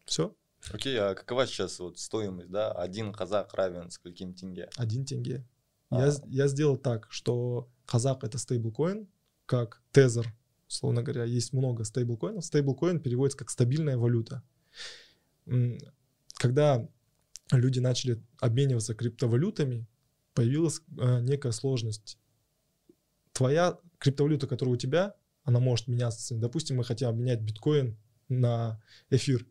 S1: все.
S2: Окей, а какова сейчас вот стоимость, да? Один казах равен скольким тенге?
S1: Один тенге. А. Я, я сделал так, что казах это стейблкоин, как тезер, условно говоря, есть много стейблкоинов. Стейблкоин переводится как стабильная валюта. Когда люди начали обмениваться криптовалютами, появилась э, некая сложность. Твоя криптовалюта, которая у тебя, она может меняться. Допустим, мы хотим обменять биткоин на эфир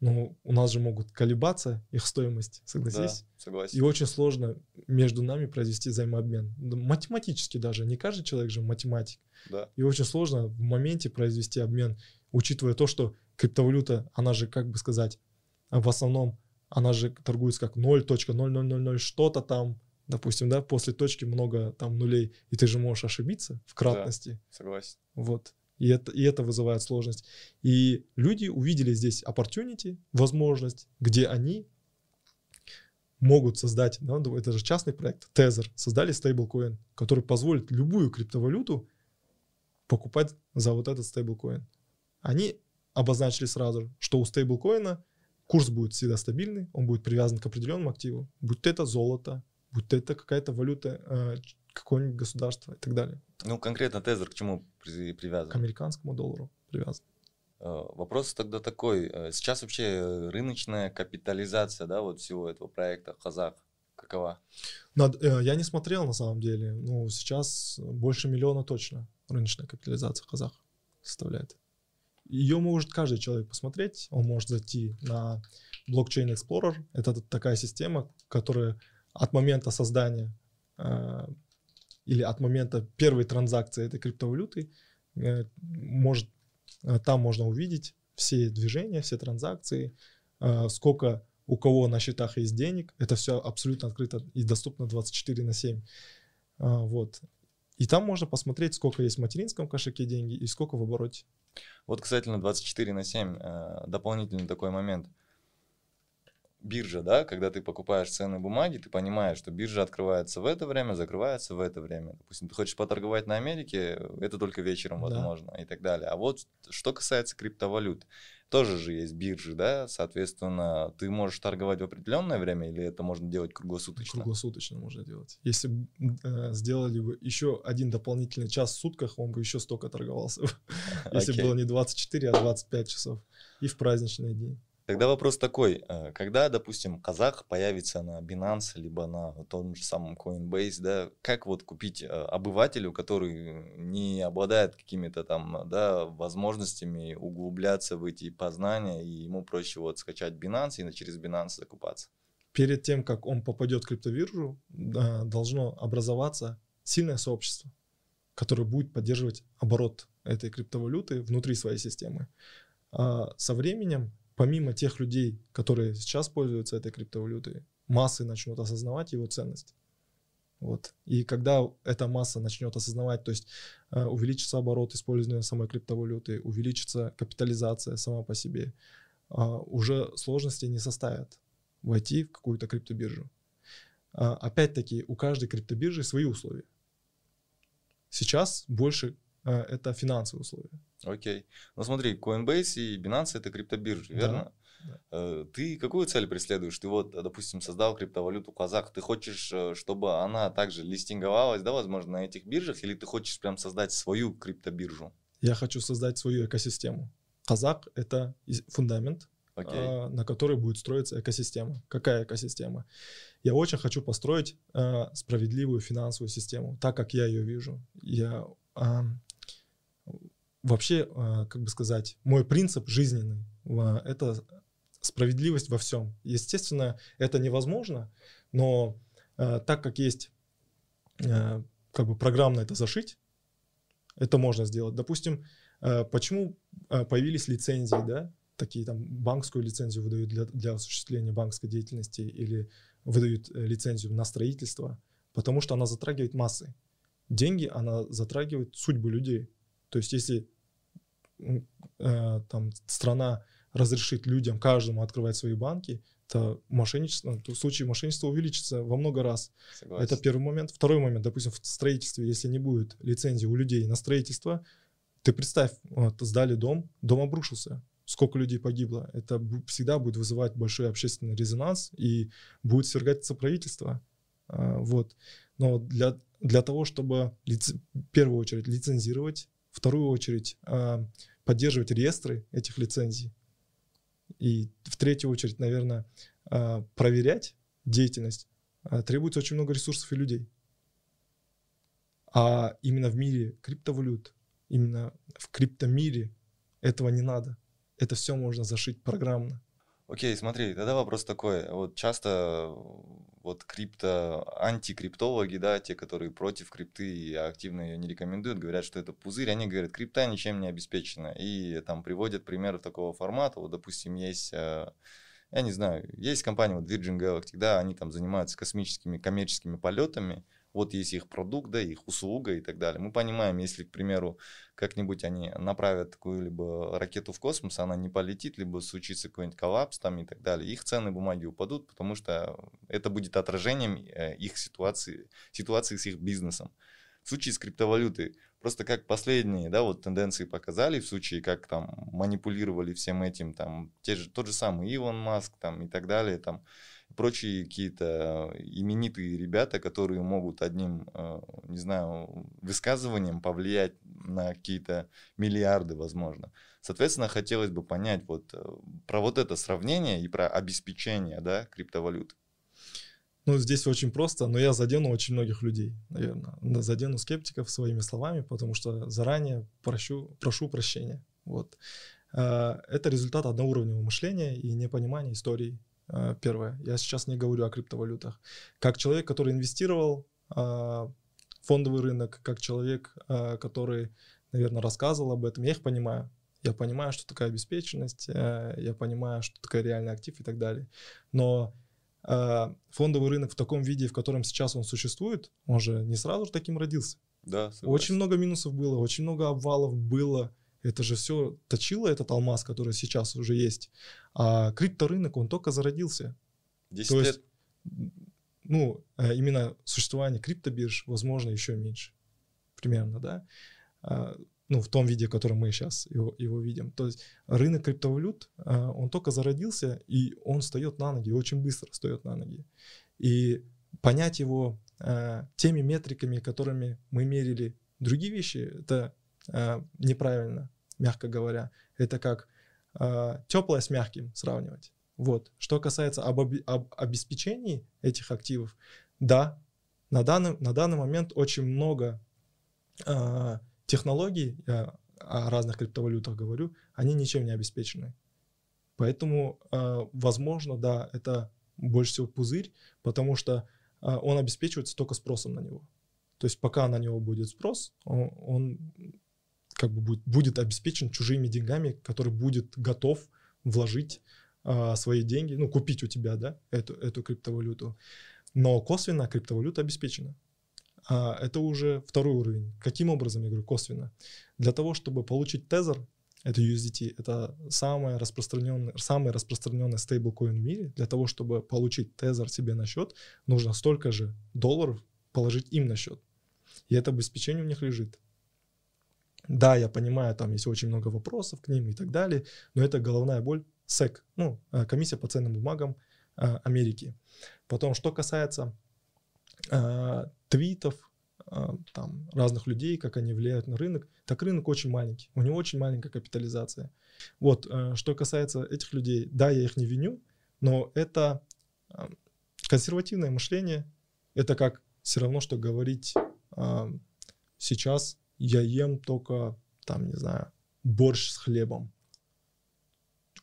S1: ну, у нас же могут колебаться их стоимость, согласись?
S2: Да, согласен.
S1: И очень сложно между нами произвести взаимообмен. Математически даже, не каждый человек же математик.
S2: Да.
S1: И очень сложно в моменте произвести обмен, учитывая то, что криптовалюта, она же, как бы сказать, в основном, она же торгуется как 0.0000 что-то там, допустим, да, после точки много там нулей, и ты же можешь ошибиться в кратности. Да,
S2: согласен.
S1: Вот. И это, и это вызывает сложность. И люди увидели здесь opportunity, возможность, где они могут создать, да, это же частный проект, Tether, создали стейблкоин, который позволит любую криптовалюту покупать за вот этот стейблкоин. Они обозначили сразу, что у стейблкоина курс будет всегда стабильный, он будет привязан к определенному активу, будь то это золото, будь то это какая-то валюта э, какое-нибудь государство и так далее.
S2: Ну, конкретно Тезер к чему привязан?
S1: К американскому доллару привязан.
S2: Э, вопрос тогда такой. Э, сейчас вообще рыночная капитализация, да, вот всего этого проекта Казах какова?
S1: Над, э, я не смотрел на самом деле. Ну, сейчас больше миллиона точно рыночная капитализация Казах составляет. Ее может каждый человек посмотреть. Он может зайти на блокчейн Explorer. Это такая система, которая от момента создания или от момента первой транзакции этой криптовалюты э, может, э, там можно увидеть все движения, все транзакции, э, сколько у кого на счетах есть денег. Это все абсолютно открыто и доступно 24 на 7. Вот. И там можно посмотреть, сколько есть в материнском кошельке деньги и сколько в обороте.
S2: Вот, на 24 на 7 дополнительный такой момент биржа, да, когда ты покупаешь ценные бумаги, ты понимаешь, что биржа открывается в это время, закрывается в это время. Допустим, ты хочешь поторговать на Америке, это только вечером возможно да. и так далее. А вот что касается криптовалют, тоже же есть биржи, да, соответственно, ты можешь торговать в определенное время или это можно делать круглосуточно?
S1: Круглосуточно можно делать. Если э, сделали бы еще один дополнительный час в сутках, он бы еще столько торговался. *laughs* Если было не 24, а 25 часов. И в праздничные дни.
S2: Тогда вопрос такой, э, когда, допустим, казах появится на Binance, либо на том же самом Coinbase, да, как вот купить э, обывателю, который не обладает какими-то там, да, возможностями углубляться в эти познания, и ему проще вот скачать Binance и через Binance закупаться?
S1: Перед тем, как он попадет в криптобиржу, должно образоваться сильное сообщество, которое будет поддерживать оборот этой криптовалюты внутри своей системы. А со временем помимо тех людей, которые сейчас пользуются этой криптовалютой, массы начнут осознавать его ценность. Вот. И когда эта масса начнет осознавать, то есть э, увеличится оборот использования самой криптовалюты, увеличится капитализация сама по себе, э, уже сложности не составят войти в какую-то криптобиржу. Э, опять-таки, у каждой криптобиржи свои условия. Сейчас больше э, это финансовые условия.
S2: Окей. Ну смотри, Coinbase и Binance это криптобиржи, верно? Да. Э, ты какую цель преследуешь? Ты вот, допустим, создал криптовалюту Казах, ты хочешь, э, чтобы она также листинговалась, да, возможно, на этих биржах, или ты хочешь прям создать свою криптобиржу?
S1: Я хочу создать свою экосистему. Казах — это фундамент, okay. на который будет строиться экосистема. Какая экосистема? Я очень хочу построить э, справедливую финансовую систему, так как я ее вижу. Я вообще, а, как бы сказать, мой принцип жизненный — это справедливость во всем. Естественно, это невозможно, но а, так как есть а, как бы программно это зашить, это можно сделать. Допустим, почему появились лицензии, да, такие там банковскую лицензию выдают для, для осуществления банковской деятельности или выдают э, лицензию на строительство, потому что она затрагивает массы. Деньги, она затрагивает судьбы людей. То есть если э, там страна разрешит людям, каждому открывать свои банки, то мошенничество, то в случае мошенничества увеличится во много раз. Согласен. Это первый момент. Второй момент, допустим, в строительстве, если не будет лицензии у людей на строительство, ты представь, вот, сдали дом, дом обрушился. Сколько людей погибло? Это всегда будет вызывать большой общественный резонанс и будет свергаться правительство. А, вот. Но для, для того, чтобы лиц, в первую очередь лицензировать вторую очередь а, поддерживать реестры этих лицензий, и в третью очередь, наверное, а, проверять деятельность а, требуется очень много ресурсов и людей. А именно в мире криптовалют, именно в криптомире этого не надо. Это все можно зашить программно.
S2: Окей, смотри, тогда вопрос такой. Вот часто вот крипто, антикриптологи, да, те, которые против крипты и активно ее не рекомендуют, говорят, что это пузырь, они говорят, крипта ничем не обеспечена. И там приводят примеры такого формата. Вот, допустим, есть э, я не знаю, есть компания вот Virgin Galactic, да, они там занимаются космическими коммерческими полетами, вот есть их продукт, да, их услуга и так далее. Мы понимаем, если, к примеру, как-нибудь они направят какую-либо ракету в космос, она не полетит, либо случится какой-нибудь коллапс там и так далее, их цены бумаги упадут, потому что это будет отражением э, их ситуации, ситуации с их бизнесом. В случае с криптовалютой, просто как последние, да, вот тенденции показали, в случае, как там манипулировали всем этим, там, те же, тот же самый Илон Маск, там, и так далее, там, прочие какие-то именитые ребята, которые могут одним, э, не знаю, высказыванием повлиять на какие-то миллиарды, возможно. Соответственно, хотелось бы понять вот э, про вот это сравнение и про обеспечение, да, криптовалют.
S1: Ну, здесь очень просто, но я задену очень многих людей, наверное. Задену скептиков своими словами, потому что заранее прощу, прошу прощения. Вот. Э, это результат одноуровневого мышления и непонимания истории первое. Я сейчас не говорю о криптовалютах. Как человек, который инвестировал в фондовый рынок, как человек, э, который, наверное, рассказывал об этом, я их понимаю. Я понимаю, что такая обеспеченность, э, я понимаю, что такое реальный актив и так далее. Но фондовый рынок в таком виде, в котором сейчас он существует, он же не сразу же таким родился.
S2: Да, согласен.
S1: Очень много минусов было, очень много обвалов было. Это же все точило этот алмаз, который сейчас уже есть. А крипторынок, он только зародился.
S2: 10 То лет? Есть,
S1: ну, э, именно существование криптобирж, возможно, еще меньше. Примерно, да? А, ну, в том виде, в котором мы сейчас его, его видим. То есть рынок криптовалют, а, он только зародился, и он встает на ноги, очень быстро встает на ноги. И понять его а, теми метриками, которыми мы мерили другие вещи, это неправильно, мягко говоря. Это как э, теплое с мягким сравнивать. Вот. Что касается об, об обеспечении этих активов, да, на данный, на данный момент очень много э, технологий, я о разных криптовалютах говорю, они ничем не обеспечены. Поэтому, э, возможно, да, это больше всего пузырь, потому что э, он обеспечивается только спросом на него. То есть пока на него будет спрос, он, он как бы будет, будет обеспечен чужими деньгами, который будет готов вложить а, свои деньги, ну, купить у тебя, да, эту, эту криптовалюту. Но косвенно криптовалюта обеспечена. А это уже второй уровень. Каким образом, я говорю, косвенно? Для того, чтобы получить тезер, это USDT, это самый распространенный, самый распространенный стейблкоин в мире. Для того, чтобы получить тезер себе на счет, нужно столько же долларов положить им на счет. И это обеспечение у них лежит. Да, я понимаю, там есть очень много вопросов к ним и так далее, но это головная боль СЭК, ну, э, комиссия по ценным бумагам э, Америки. Потом, что касается э, твитов, э, там, разных людей, как они влияют на рынок, так рынок очень маленький, у него очень маленькая капитализация. Вот, что касается этих людей, да, я их не виню, но это консервативное мышление, это как все равно, что говорить сейчас я ем только, там, не знаю, борщ с хлебом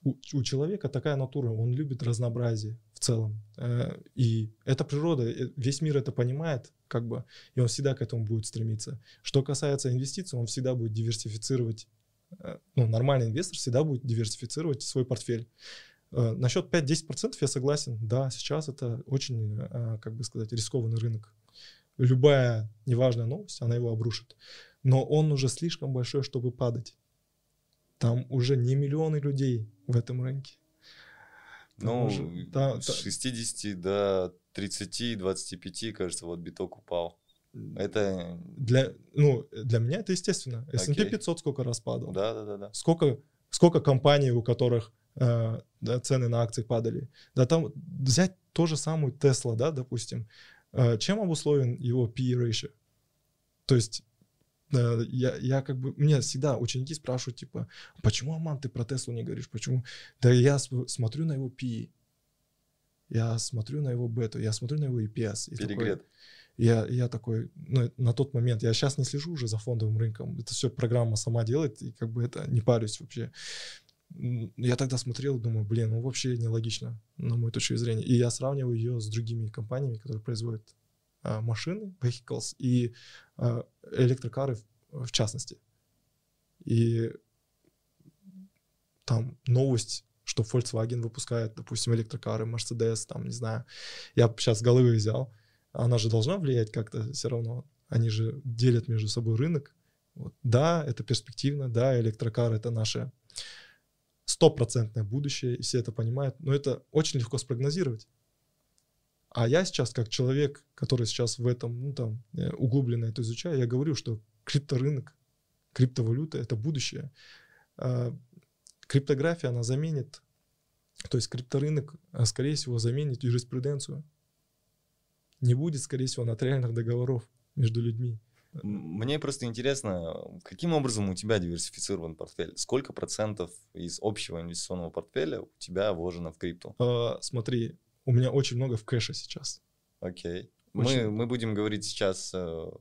S1: у, у человека такая натура, он любит разнообразие в целом. Э, и это природа, э, весь мир это понимает, как бы, и он всегда к этому будет стремиться. Что касается инвестиций, он всегда будет диверсифицировать, э, ну, нормальный инвестор всегда будет диверсифицировать свой портфель. Насчет 5-10% я согласен. Да, сейчас это очень, как бы сказать, рискованный рынок. Любая неважная новость, она его обрушит. Но он уже слишком большой, чтобы падать. Там уже не миллионы людей в этом рынке.
S2: ну, уже, да, с 60 до 30-25, кажется, вот биток упал. Это...
S1: Для, ну, для меня это естественно. S&P okay. 500 сколько раз падал.
S2: Да, да, да. да.
S1: Сколько, сколько компаний, у которых э, да, цены на акции падали. Да там взять то же самую Tesla, да, допустим. Э, чем обусловлен его PE ratio? То есть я, я как бы, меня всегда ученики спрашивают, типа, почему, Аман, ты про Теслу не говоришь, почему? Да я смотрю на его PE, я смотрю на его бету, я смотрю на его EPS. И Перегрет. Такой, я, я такой, ну, на тот момент, я сейчас не слежу уже за фондовым рынком, это все программа сама делает, и как бы это не парюсь вообще. Я тогда смотрел, думаю, блин, ну вообще нелогично, на мою точку зрения. И я сравниваю ее с другими компаниями, которые производят машины, vehicles и а, электрокары в, частности. И там новость, что Volkswagen выпускает, допустим, электрокары, Mercedes, там, не знаю. Я сейчас с головы взял. Она же должна влиять как-то все равно. Они же делят между собой рынок. Вот. Да, это перспективно, да, электрокар — это наше стопроцентное будущее, и все это понимают, но это очень легко спрогнозировать. А я сейчас, как человек, который сейчас в этом, ну там, э, углубленно это изучаю, я говорю, что крипторынок, криптовалюта — это будущее. А, криптография, она заменит, то есть крипторынок, а, скорее всего, заменит юриспруденцию. Не будет, скорее всего, нотариальных договоров между людьми.
S2: Мне просто интересно, каким образом у тебя диверсифицирован портфель? Сколько процентов из общего инвестиционного портфеля у тебя вложено в крипту?
S1: А, смотри, у меня очень много в кэше сейчас.
S2: Окей. Мы, мы будем говорить сейчас, э,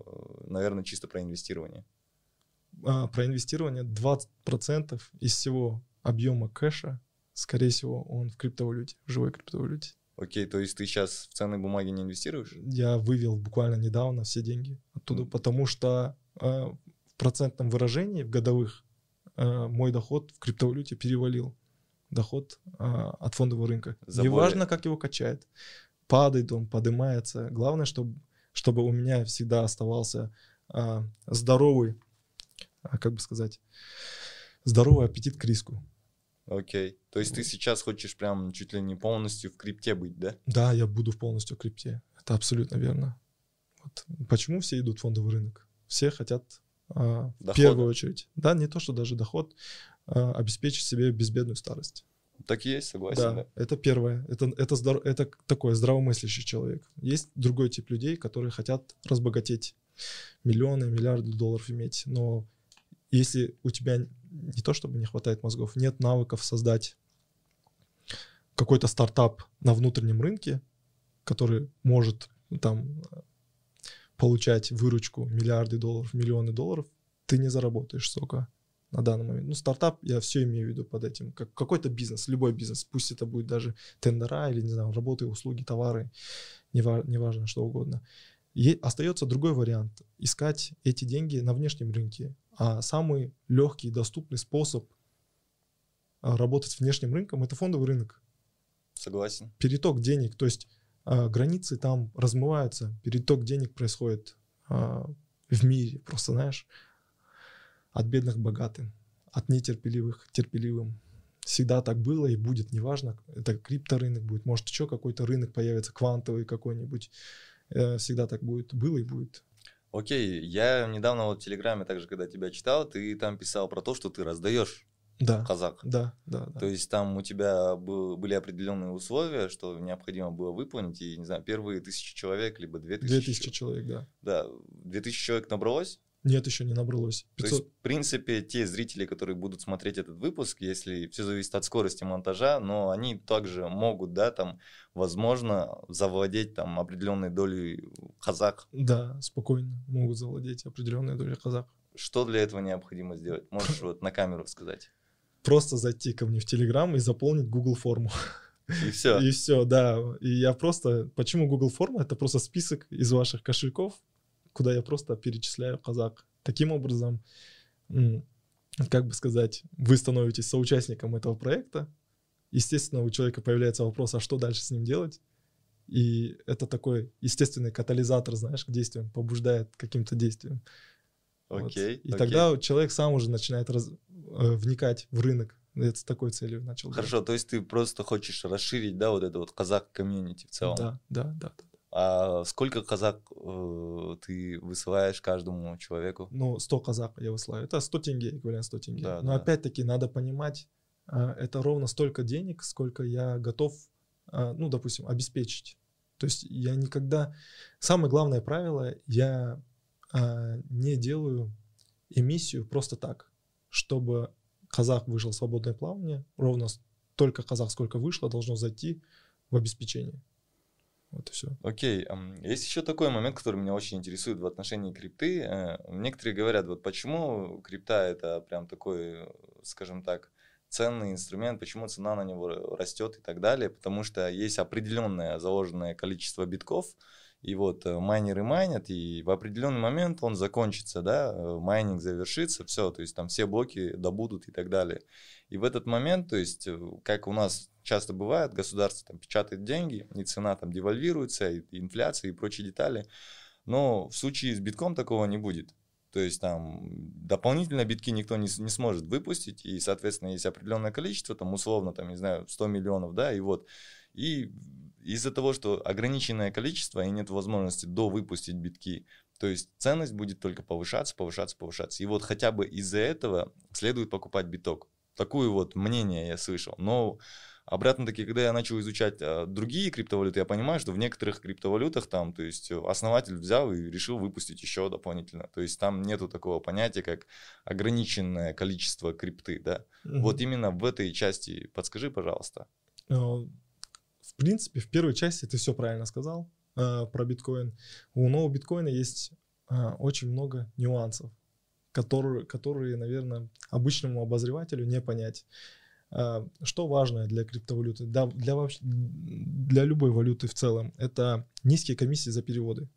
S2: наверное, чисто про инвестирование.
S1: А, про инвестирование 20% из всего объема кэша, скорее всего, он в криптовалюте, в живой криптовалюте.
S2: Окей, то есть ты сейчас в ценные бумаги не инвестируешь?
S1: Я вывел буквально недавно все деньги оттуда, mm. потому что э, в процентном выражении, в годовых, э, мой доход в криптовалюте перевалил доход а, от фондового рынка. За Неважно, более... как его качает. Падает он, поднимается. Главное, чтобы, чтобы у меня всегда оставался а, здоровый, а, как бы сказать, здоровый аппетит к риску.
S2: Окей. То есть ты сейчас хочешь прям чуть ли не полностью в крипте быть, да?
S1: Да, я буду полностью в крипте. Это абсолютно верно. Вот. Почему все идут в фондовый рынок? Все хотят а, в первую очередь. Да, не то, что даже доход, обеспечить себе безбедную старость.
S2: Так и есть, согласен.
S1: Да, да. это первое. Это, это, здоров... это такой здравомыслящий человек. Есть другой тип людей, которые хотят разбогатеть, миллионы, миллиарды долларов иметь. Но если у тебя не то чтобы не хватает мозгов, нет навыков создать какой-то стартап на внутреннем рынке, который может там получать выручку миллиарды долларов, миллионы долларов, ты не заработаешь столько на данный момент. Ну, стартап, я все имею в виду под этим. Как какой-то бизнес, любой бизнес. Пусть это будет даже тендера или, не знаю, работы, услуги, товары, неважно, неважно что угодно. И остается другой вариант. Искать эти деньги на внешнем рынке. А самый легкий, доступный способ а, работать с внешним рынком – это фондовый рынок.
S2: Согласен.
S1: Переток денег, то есть а, границы там размываются, переток денег происходит а, в мире, просто знаешь, от бедных к богатым, от нетерпеливых к терпеливым. Всегда так было и будет, неважно, это крипторынок будет, может еще какой-то рынок появится, квантовый какой-нибудь, э, всегда так будет, было и будет.
S2: Окей, я недавно вот в Телеграме также, когда тебя читал, ты там писал про то, что ты раздаешь
S1: да,
S2: казак.
S1: Да, да,
S2: да. То есть там у тебя был, были определенные условия, что необходимо было выполнить, и, не знаю, первые тысячи человек, либо две тысячи.
S1: Две тысячи человек, да.
S2: Да, две тысячи человек набралось?
S1: Нет, еще не набралось.
S2: 500. То есть, в принципе, те зрители, которые будут смотреть этот выпуск, если все зависит от скорости монтажа, но они также могут, да, там, возможно, завладеть там определенной долей казах.
S1: Да, спокойно могут завладеть определенной долей казах.
S2: Что для этого необходимо сделать? Можешь вот на камеру сказать?
S1: Просто зайти ко мне в Телеграм и заполнить Google форму.
S2: И все.
S1: И все, да. И я просто... Почему Google форма? Это просто список из ваших кошельков, куда я просто перечисляю казак. Таким образом, как бы сказать, вы становитесь соучастником этого проекта. Естественно, у человека появляется вопрос, а что дальше с ним делать? И это такой естественный катализатор, знаешь, к действиям, побуждает к каким-то действиям.
S2: Окей.
S1: Вот. И окей. тогда человек сам уже начинает раз, э, вникать в рынок. Это с такой целью начал.
S2: Хорошо, делать. то есть ты просто хочешь расширить, да, вот это вот казак комьюнити в целом.
S1: Да, да, да. да.
S2: А сколько казак э, ты высылаешь каждому человеку?
S1: Ну, 100 казак я высылаю. Это 100 тенге, эквивалент 100 тенге. Да, Но да. опять-таки надо понимать, э, это ровно столько денег, сколько я готов, э, ну, допустим, обеспечить. То есть я никогда... Самое главное правило, я э, не делаю эмиссию просто так, чтобы QAZAQ вышел в свободное плавание, ровно столько QAZAQ, сколько вышло, должно зайти в обеспечение. Вот и все.
S2: Окей. Есть еще такой момент, который меня очень интересует в отношении крипты. Э, некоторые говорят, вот почему крипта это прям такой, скажем так, ценный инструмент, почему цена на него растет и так далее, потому что есть определенное заложенное количество битков, и вот э, майнеры майнят, и в определенный момент он закончится, да, э, майнинг завершится, все, то есть там все блоки добудут и так далее. И в этот момент, то есть, э, как у нас часто бывает, государство там печатает деньги, и цена там девальвируется, и инфляция, и прочие детали, но в случае с битком такого не будет. То есть там дополнительно битки никто не, не сможет выпустить, и, соответственно, есть определенное количество, там условно, там, не знаю, 100 миллионов, да, и вот. И из-за того, что ограниченное количество и нет возможности до выпустить битки, то есть ценность будет только повышаться, повышаться, повышаться. И вот хотя бы из-за этого следует покупать биток. Такое вот мнение я слышал. Но Обратно-таки, когда я начал изучать а, другие криптовалюты, я понимаю, что в некоторых криптовалютах там, то есть основатель взял и решил выпустить еще дополнительно. То есть там нету такого понятия, как ограниченное количество крипты, да. Угу. Вот именно в этой части подскажи, пожалуйста.
S1: В принципе, в первой части ты все правильно сказал э, про биткоин. У нового биткоина есть э, очень много нюансов, которые, которые, наверное, обычному обозревателю не понять. Э, что важно для криптовалюты, да, для, вообще, для любой валюты в целом, это низкие комиссии за переводы.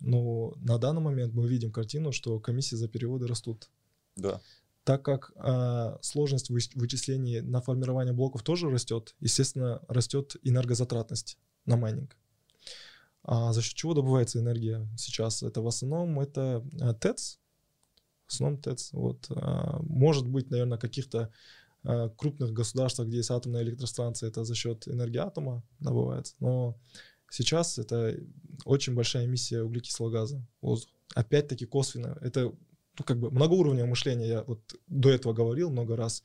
S1: Но на данный момент мы видим картину, что комиссии за переводы растут.
S2: Да
S1: так как э, сложность вычислений на формирование блоков тоже растет, естественно, растет энергозатратность на майнинг. А за счет чего добывается энергия сейчас? Это в основном это э, ТЭЦ, в основном ТЭЦ. Вот. А, может быть, наверное, каких-то а, крупных государствах, где есть атомная электростанция, это за счет энергии атома добывается. Но сейчас это очень большая эмиссия углекислого газа, воздух. Опять-таки косвенно. Это ну, как бы многоуровневое мышление, я вот до этого говорил много раз.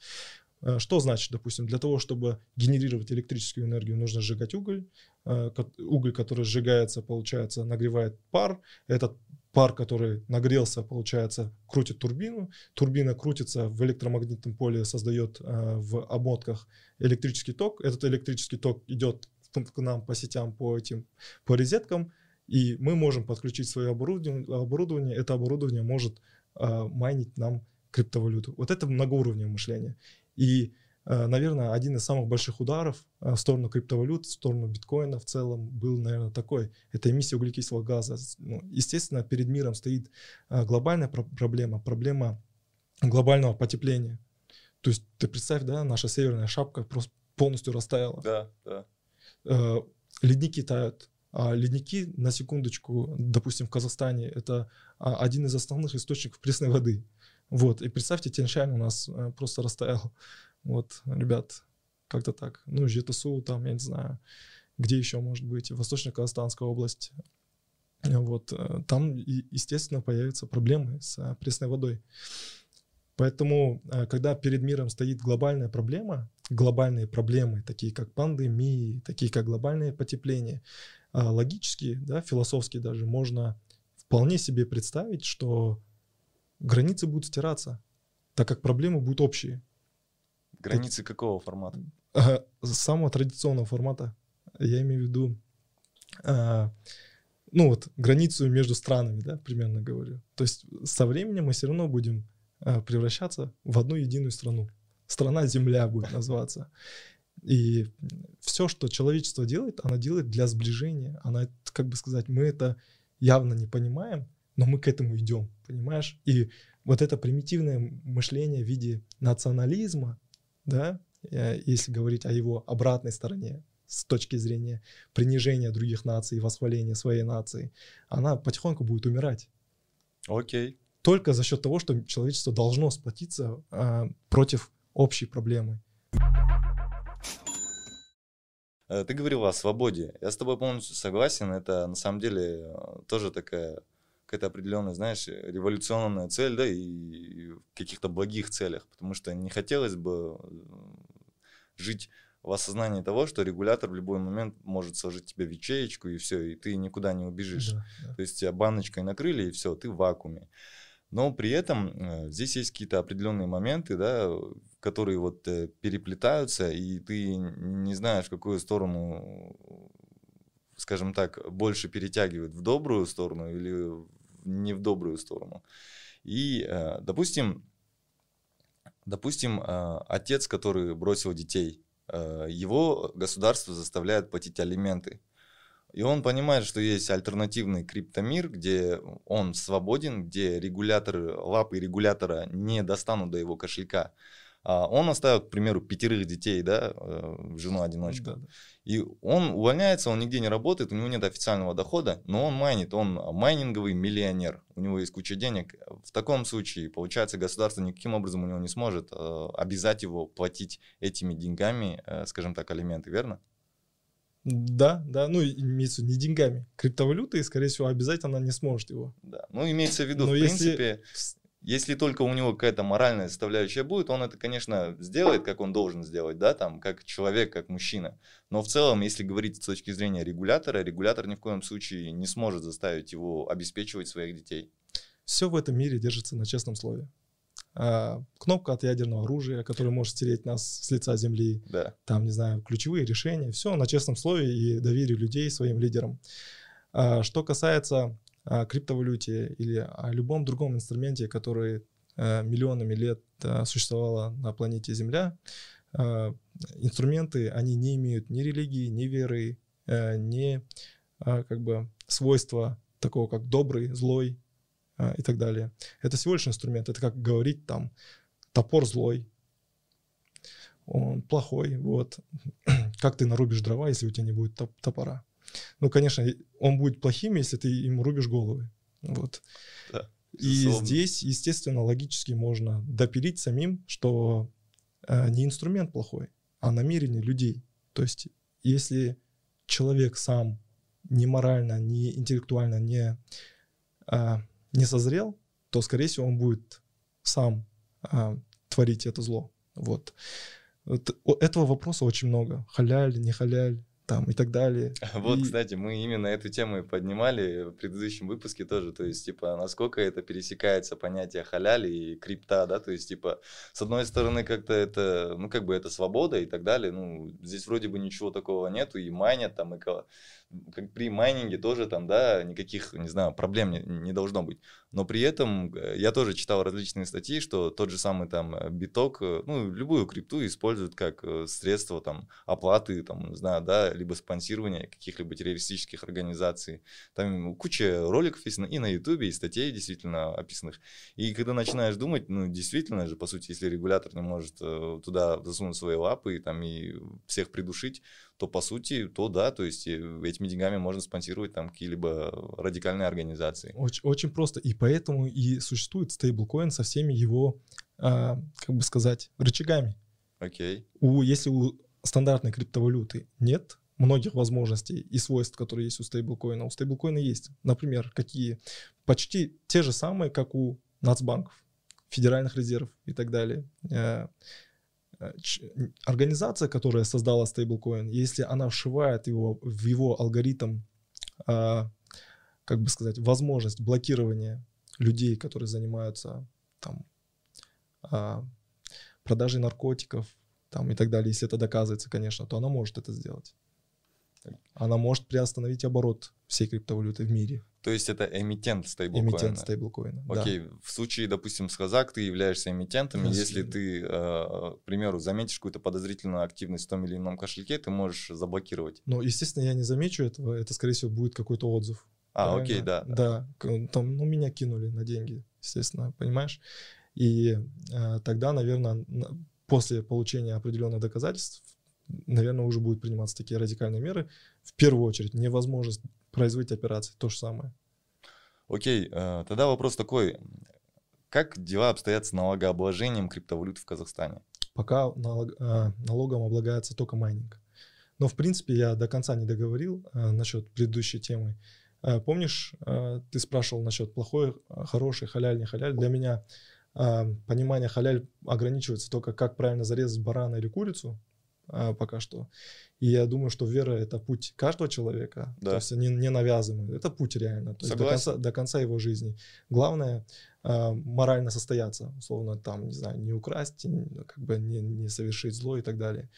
S1: Э, что значит, допустим, для того, чтобы генерировать электрическую энергию, нужно сжигать уголь. Э, уголь, который сжигается, получается, нагревает пар. Этот пар, который нагрелся, получается, крутит турбину, турбина крутится в электромагнитном поле, создает э, в обмотках электрический ток, этот электрический ток идет к нам по сетям, по этим, по розеткам, и мы можем подключить свое оборудование, оборудование это оборудование может майнить нам криптовалюту. Вот это многоуровневое мышление. И Э, наверное, один из самых больших ударов э, в сторону криптовалют, в сторону биткоина в целом был, наверное, такой. Это эмиссия углекислого газа. Ну, естественно, перед миром стоит глобальная проблема, проблема глобального потепления. То есть ты представь, да, наша северная шапка просто полностью растаяла.
S2: Да, да.
S1: Ледники тают. А ледники, на секундочку, допустим, в Казахстане, это а, один из основных источников пресной воды. Вот, и представьте, Тяньшань у нас просто растаял. Вот, ребят, как-то так. Ну, Жетасу, там, я не знаю, где еще может быть, Восточно-Казахстанская область. Вот, э, там, естественно, появятся проблемы с э, пресной водой. Поэтому, э, когда перед миром стоит глобальная проблема, глобальные проблемы, такие как пандемии, такие как глобальное потепление, логически, да, философски даже, можно вполне себе представить, что границы будут стираться, так как проблемы будут общие.
S2: Границы Тут, какого формата?
S1: А, самого традиционного формата. Я имею в виду, а, ну вот, границу между странами, да, примерно говорю. То есть со временем мы все равно будем а, превращаться в одну единую страну. Страна Земля будет называться. И все, что человечество делает, оно делает для сближения. Она, как бы сказать, мы это явно не понимаем, но мы к этому идем, понимаешь? И вот это примитивное мышление в виде национализма, да, э, если говорить о его обратной стороне, с точки зрения принижения других наций, восхваления своей нации, она потихоньку будет умирать.
S2: Окей.
S1: Только за счет того, что человечество должно сплотиться э, против общей проблемы.
S2: Ты говорил о свободе. Я с тобой полностью согласен. Это на самом деле э, тоже такая какая-то определенная, знаешь, революционная цель, да, и в каких-то благих целях, потому что не хотелось бы э, жить в осознании того, что регулятор в любой момент может сложить тебе в ячеечку, и все, и ты никуда не убежишь. Да, да. То есть тебя баночкой накрыли, и все, ты в вакууме. Но при этом э, здесь есть какие-то определенные моменты, да, которые вот э, переплетаются, и ты не знаешь, в какую сторону, скажем так, больше перетягивает в добрую сторону или не в добрую сторону. И, э, допустим, допустим, отец, который бросил детей, его государство заставляет платить алименты. И он понимает, что есть альтернативный криптомир, где он свободен, где регуляторы, лапы регулятора не достанут до его кошелька. А он оставил, к примеру, пятерых детей, да, жену-одиночку. Да, да. И он увольняется, он нигде не работает, у него нет официального дохода, но он майнит, он майнинговый миллионер, у него есть куча денег. В таком случае, получается, государство никаким образом у него не сможет э, обязать его платить этими деньгами, э, скажем так, алименты, верно?
S1: Да, да, ну имеется не деньгами, криптовалютой, скорее всего, обязательно не сможет его.
S2: Да, ну имеется в виду, Но в принципе, если только у него какая-то моральная составляющая будет, он это, конечно, сделает, как он должен сделать, да, там, как человек, как мужчина. Но в целом, если говорить с точки зрения регулятора, регулятор ни в коем случае не сможет заставить его обеспечивать своих детей.
S1: Все в этом мире держится на честном слове. А, кнопка от ядерного оружия, которая может стереть нас с лица земли.
S2: Да.
S1: Там, не знаю, ключевые решения. Все на честном слове и доверии людей своим лидерам. А, что касается о криптовалюте или о любом другом инструменте, который э, миллионами лет э, существовало на планете Земля, э, инструменты, они не имеют ни религии, ни веры, ни как бы свойства такого, как добрый, злой и так далее. Это всего лишь инструмент. Это как говорить там топор злой, он плохой, вот. *clears throat* Как ты нарубишь дрова, если у тебя не будет топ топора? Ну, конечно, он будет плохим, если ты ему рубишь головы. Вот. Да, и здесь, естественно, логически можно допилить самим, что э, не инструмент плохой, а намерение людей. То есть, если человек сам не морально, не интеллектуально не, э, не созрел, то, скорее всего, он будет сам э, творить это зло. Вот. Этого вопроса очень много. Халяль, не халяль, там и так далее. *laughs*
S2: Вот,
S1: и...
S2: кстати, мы именно эту тему и поднимали в предыдущем выпуске тоже, то есть, типа, насколько это пересекается понятие халяли и крипта, да, то есть, типа, с одной стороны, как-то это, ну, как бы это свобода и так далее, ну, здесь вроде бы ничего такого нету, и майнят там, и при майнинге тоже там, да, никаких, не знаю, проблем не, не должно быть. Но при этом э, я тоже читал различные статьи, что тот же самый там э, биток, э, ну, любую крипту используют как средство там оплаты, там, не знаю, да, либо спонсирования каких-либо террористических организаций. Там куча роликов есть и на ютубе, и статей действительно описанных. И когда начинаешь думать, ну, действительно же, по сути, если регулятор не может туда засунуть свои лапы и там и всех придушить, то по сути, то да, то есть э, этими деньгами можно спонсировать там какие-либо радикальные организации.
S1: Очень, очень просто. И поэтому и существует стейблкоин со всеми его, а, как бы сказать, рычагами.
S2: Окей. Okay.
S1: У, если у стандартной криптовалюты нет многих возможностей и свойств, которые есть у стейблкоина, у стейблкоина есть. Например, какие? Почти те же самые, как у нацбанков, федеральных резервов и так далее. Э, организация, которая создала стейблкоин, если она вшивает его в его алгоритм, а, как бы сказать, возможность блокирования людей, которые занимаются там а, продажей наркотиков там и так далее, если это доказывается, конечно, то она может это сделать. Она может приостановить оборот всей криптовалюты в мире.
S2: То есть это эмитент стейблкоина?
S1: Эмитент стейблкоина,
S2: Окей, да. в случае, допустим, с Хазак ты являешься эмитентом, и если ты, э, к примеру, заметишь какую-то подозрительную активность в том или ином кошельке, ты можешь заблокировать.
S1: Ну, естественно, я не замечу этого, это, скорее всего, будет какой-то отзыв.
S2: А, правильно? окей, да.
S1: Да, там, ну, меня кинули на деньги, естественно, понимаешь? И э, тогда, наверное, после получения определенных доказательств наверное, уже будут приниматься такие радикальные меры. В первую очередь, невозможность производить операции, то же самое.
S2: Окей, э, тогда вопрос такой. Как дела обстоят с налогообложением криптовалют в Казахстане?
S1: Пока налог, э, налогом облагается только майнинг. Но, в принципе, я до конца не договорил э, насчет предыдущей темы. Помнишь, ты спрашивал насчет плохой, хороший, халяль, не халяль? Для меня понимание халяль ограничивается только как правильно зарезать барана или курицу, а, пока что. И я думаю, что вера это путь каждого человека, да. то есть не, не навязываемый. Это путь реально, то есть до конца, до конца его жизни. Главное а, морально состояться, условно там, не знаю, не украсть, как бы не, не совершить зло и так далее.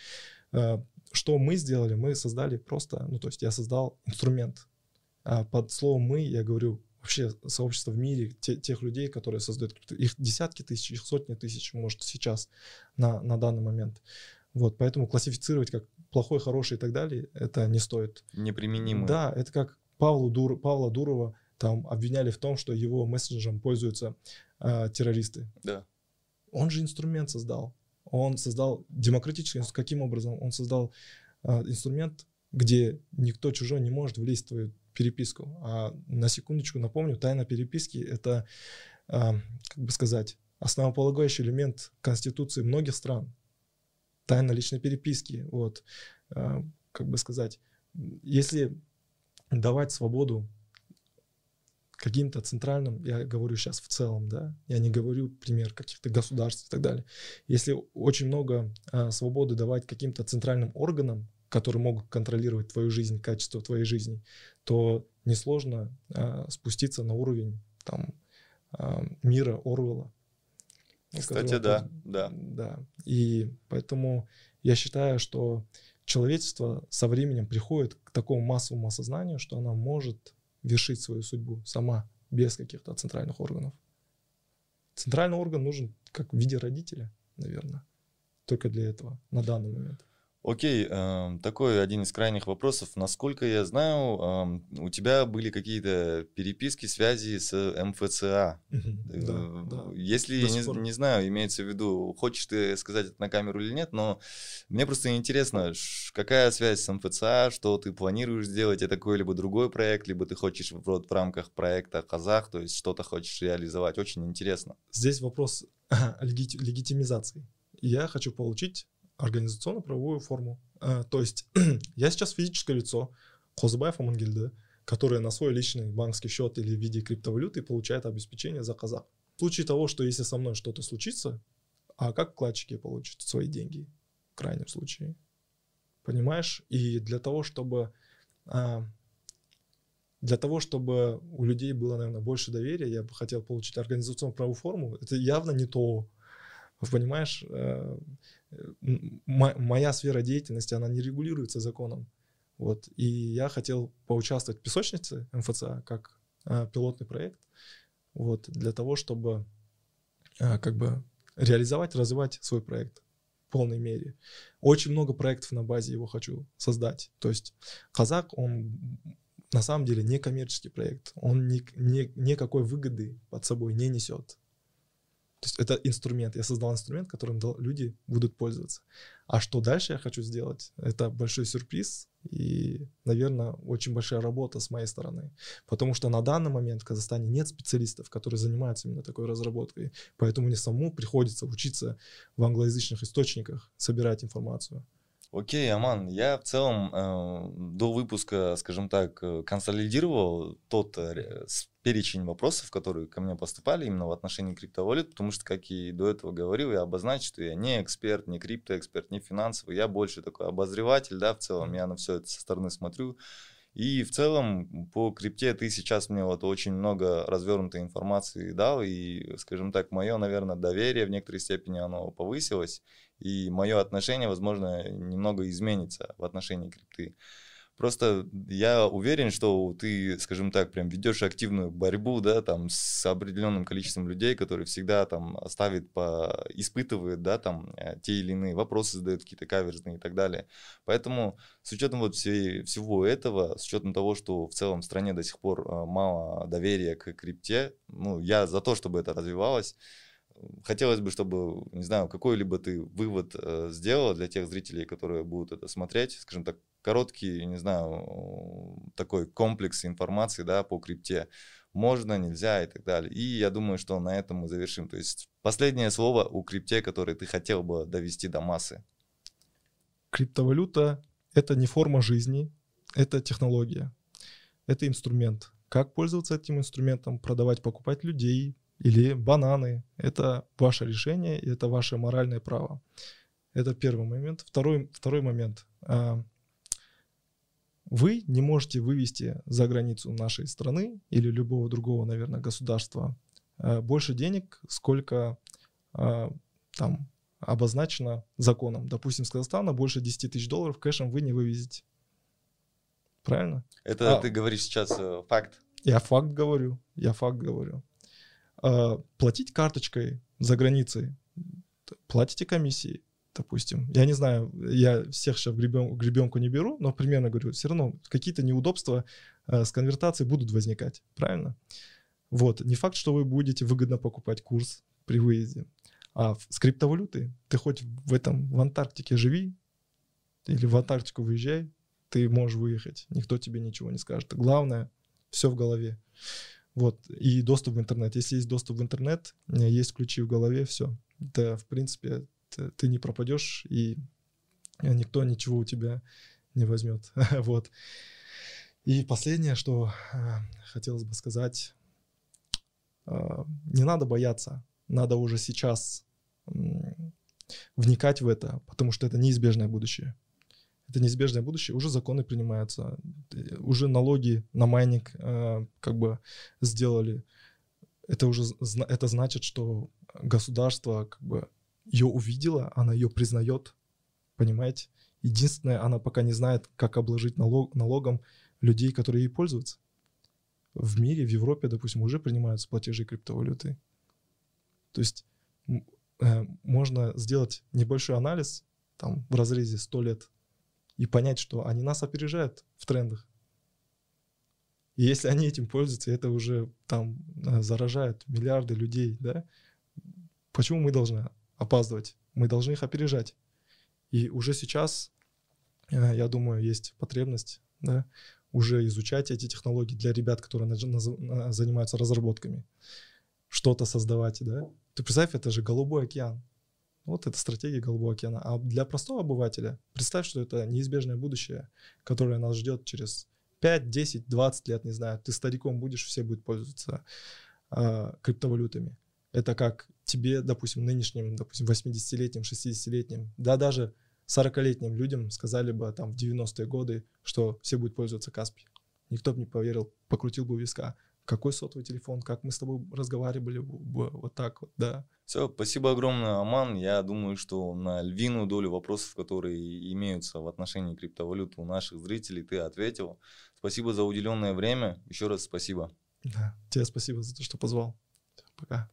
S1: А, что мы сделали? Мы создали просто, ну то есть я создал инструмент. А под словом мы я говорю вообще сообщество в мире, те, тех людей, которые создают, их десятки тысяч, их сотни тысяч, может сейчас на, на данный момент. Вот, поэтому классифицировать как плохой, хороший и так далее, это не стоит.
S2: Неприменимо.
S1: Да, это как Павлу Дур, Павла Дурова там обвиняли в том, что его мессенджером пользуются э, террористы.
S2: Да.
S1: Он же инструмент создал. Он создал демократический. Каким образом? Он создал э, инструмент, где никто чужой не может влезть в твою переписку. А на секундочку напомню, тайна переписки — это, э, как бы сказать, основополагающий элемент Конституции многих стран тайна личной переписки. Вот, а, как бы сказать, если давать свободу каким-то центральным, я говорю сейчас в целом, да, я не говорю пример каких-то государств и так далее. Если очень много а, свободы давать каким-то центральным органам, которые могут контролировать твою жизнь, качество твоей жизни, то несложно а, спуститься на уровень там а, мира Орвелла,
S2: кстати, да, да.
S1: Да. И поэтому я считаю, что человечество со временем приходит к такому массовому осознанию, что она может вершить свою судьбу сама, без каких-то центральных органов. Центральный орган нужен как в виде родителя, наверное, только для этого на данный момент.
S2: Окей, э, такой один из крайних вопросов. Насколько я знаю, э, у тебя были какие-то переписки, связи с МФЦА.
S1: Да, э.
S2: Если, не, не знаю, имеется в виду, хочешь ты сказать это на камеру или нет, но мне просто интересно, какая связь с МФЦА, что ты планируешь сделать, это какой-либо другой проект, либо ты хочешь вот в рамках проекта Казах, то есть что-то хочешь реализовать. Очень интересно.
S1: Здесь вопрос *clears throat* легитимизации. Я хочу получить организационно-правовую форму. А, то есть *clears throat* я сейчас физическое лицо, Хозбаев Амангельды, которое на свой личный банковский счет или в виде криптовалюты получает обеспечение за казах. В случае того, что если со мной что-то случится, а как вкладчики получат свои деньги в крайнем случае? понимаешь? И для того, чтобы а, для того, чтобы у людей было, наверное, больше доверия, я бы хотел получить организационную правовую форму. Это явно не то, понимаешь? Э, моя сфера деятельности, она не регулируется законом. Вот. И я хотел поучаствовать в песочнице МФЦА как а, пилотный проект, вот, для того, чтобы а, как бы реализовать, развивать свой проект в полной мере. Очень много проектов на базе его хочу создать. То есть Казак, он на самом деле не коммерческий проект. Он ни, ни, никакой выгоды под собой не несет. То есть это инструмент. Я создал инструмент, которым люди будут пользоваться. А что дальше я хочу сделать? Это большой сюрприз и, наверное, очень большая работа с моей стороны. Потому что на данный момент в Казахстане нет специалистов, которые занимаются именно такой разработкой. Поэтому мне самому приходится учиться в англоязычных источниках собирать информацию.
S2: Окей, Аман, я в целом э, до выпуска, скажем так, э, консолидировал тот э, перечень вопросов, которые ко мне поступали именно в отношении криптовалют, потому что, как и до этого говорил, я обозначил, что я не эксперт, не криптоэксперт, не финансовый, я больше такой обозреватель, да, в целом, я на все это со стороны смотрю. И в целом по крипте ты сейчас мне вот очень много развернутой информации дал, и, скажем так, мое, наверное, доверие в некоторой степени оно повысилось и мое отношение, возможно, немного изменится в отношении крипты. Просто я уверен, что ты, скажем так, прям ведешь активную борьбу, да, там, с определенным количеством людей, которые всегда там ставят по, испытывают, да, там, э, те или иные вопросы задают какие-то каверзные и так далее. Поэтому с учетом вот всей, всего этого, с учетом того, что в целом в стране до сих пор э, мало доверия к крипте, ну, я за то, чтобы это развивалось, хотелось бы, чтобы, не знаю, какой-либо ты вывод э, сделал для тех зрителей, которые будут это смотреть, скажем так, короткий, не знаю, такой комплекс информации, да, по крипте. Можно, нельзя и так далее. И я думаю, что на этом мы завершим. То есть последнее слово у крипте, которое ты хотел бы довести до массы.
S1: Криптовалюта — это не форма жизни, это технология, это инструмент. Как пользоваться этим инструментом, продавать, покупать людей, или бананы. Это ваше решение, и это ваше моральное право. Это первый момент. Второй, второй момент. А, вы не можете вывести за границу нашей страны или любого другого, наверное, государства а, больше денег, сколько а, там обозначено законом. Допустим, с Казахстана больше 10 тысяч долларов кэшем вы не вывезете. Правильно?
S2: Это а, ты говоришь сейчас э, факт.
S1: Я факт говорю. Я факт говорю. А, платить карточкой за границей, платите комиссии, допустим. Я не знаю, я всех сейчас гребен, гребенку не беру, но примерно говорю, все равно какие-то неудобства э, с конвертацией будут возникать, правильно? Вот, не факт, что вы будете выгодно покупать курс при выезде. А с криптовалютой ты хоть в этом, в Антарктике живи, или в Антарктику выезжай, ты можешь выехать, никто тебе ничего не скажет. Главное, все в голове. Вот, и доступ в интернет. Если есть доступ в интернет, э, есть ключи в голове, все. Да, в принципе, ты, не пропадешь, и э, никто ничего у тебя не возьмет. *laughs* вот. И последнее, что э, хотелось бы сказать, не надо бояться, надо уже сейчас вникать в это, потому что это неизбежное будущее это неизбежное будущее, уже законы принимаются, уже налоги на майнинг э, как бы сделали. Это уже это значит, что государство как бы ее увидело, она ее признает, понимаете? Единственное, она пока не знает, как обложить налог, налогом людей, которые ей пользуются. В мире, в Европе, допустим, уже принимаются платежи криптовалюты. То есть э, можно сделать небольшой анализ там в разрезе 100 лет и понять, что они нас опережают в трендах. И если они этим пользуются, это уже там э, заражает миллиарды людей, да? Почему мы должны опаздывать? Мы должны их опережать. И уже сейчас, э, я думаю, есть потребность, да, уже изучать эти технологии для ребят, которые занимаются разработками, что-то создавать, да. Ты представь, это же голубой океан. Вот это стратегия Голубого океана. А для простого обывателя представь, что это неизбежное будущее, которое нас ждет через 5, 10, 20 лет, не знаю. Ты стариком будешь, все будут пользоваться э, криптовалютами. Это как тебе, допустим, нынешним, допустим, 80-летним, 60-летним, да даже 40-летним людям сказали бы там в 90-е годы, что все будут пользоваться Каспи. Никто бы не поверил, покрутил бы виска. Какой сотовый телефон, как мы с тобой разговаривали, вот так вот, да.
S2: Все, спасибо огромное, Аман. Я думаю, что на львиную долю вопросов, которые имеются в отношении криптовалюты у наших зрителей, ты ответил. Спасибо за уделенное время. Еще раз спасибо.
S1: Да, тебе спасибо за то, что позвал. Пока.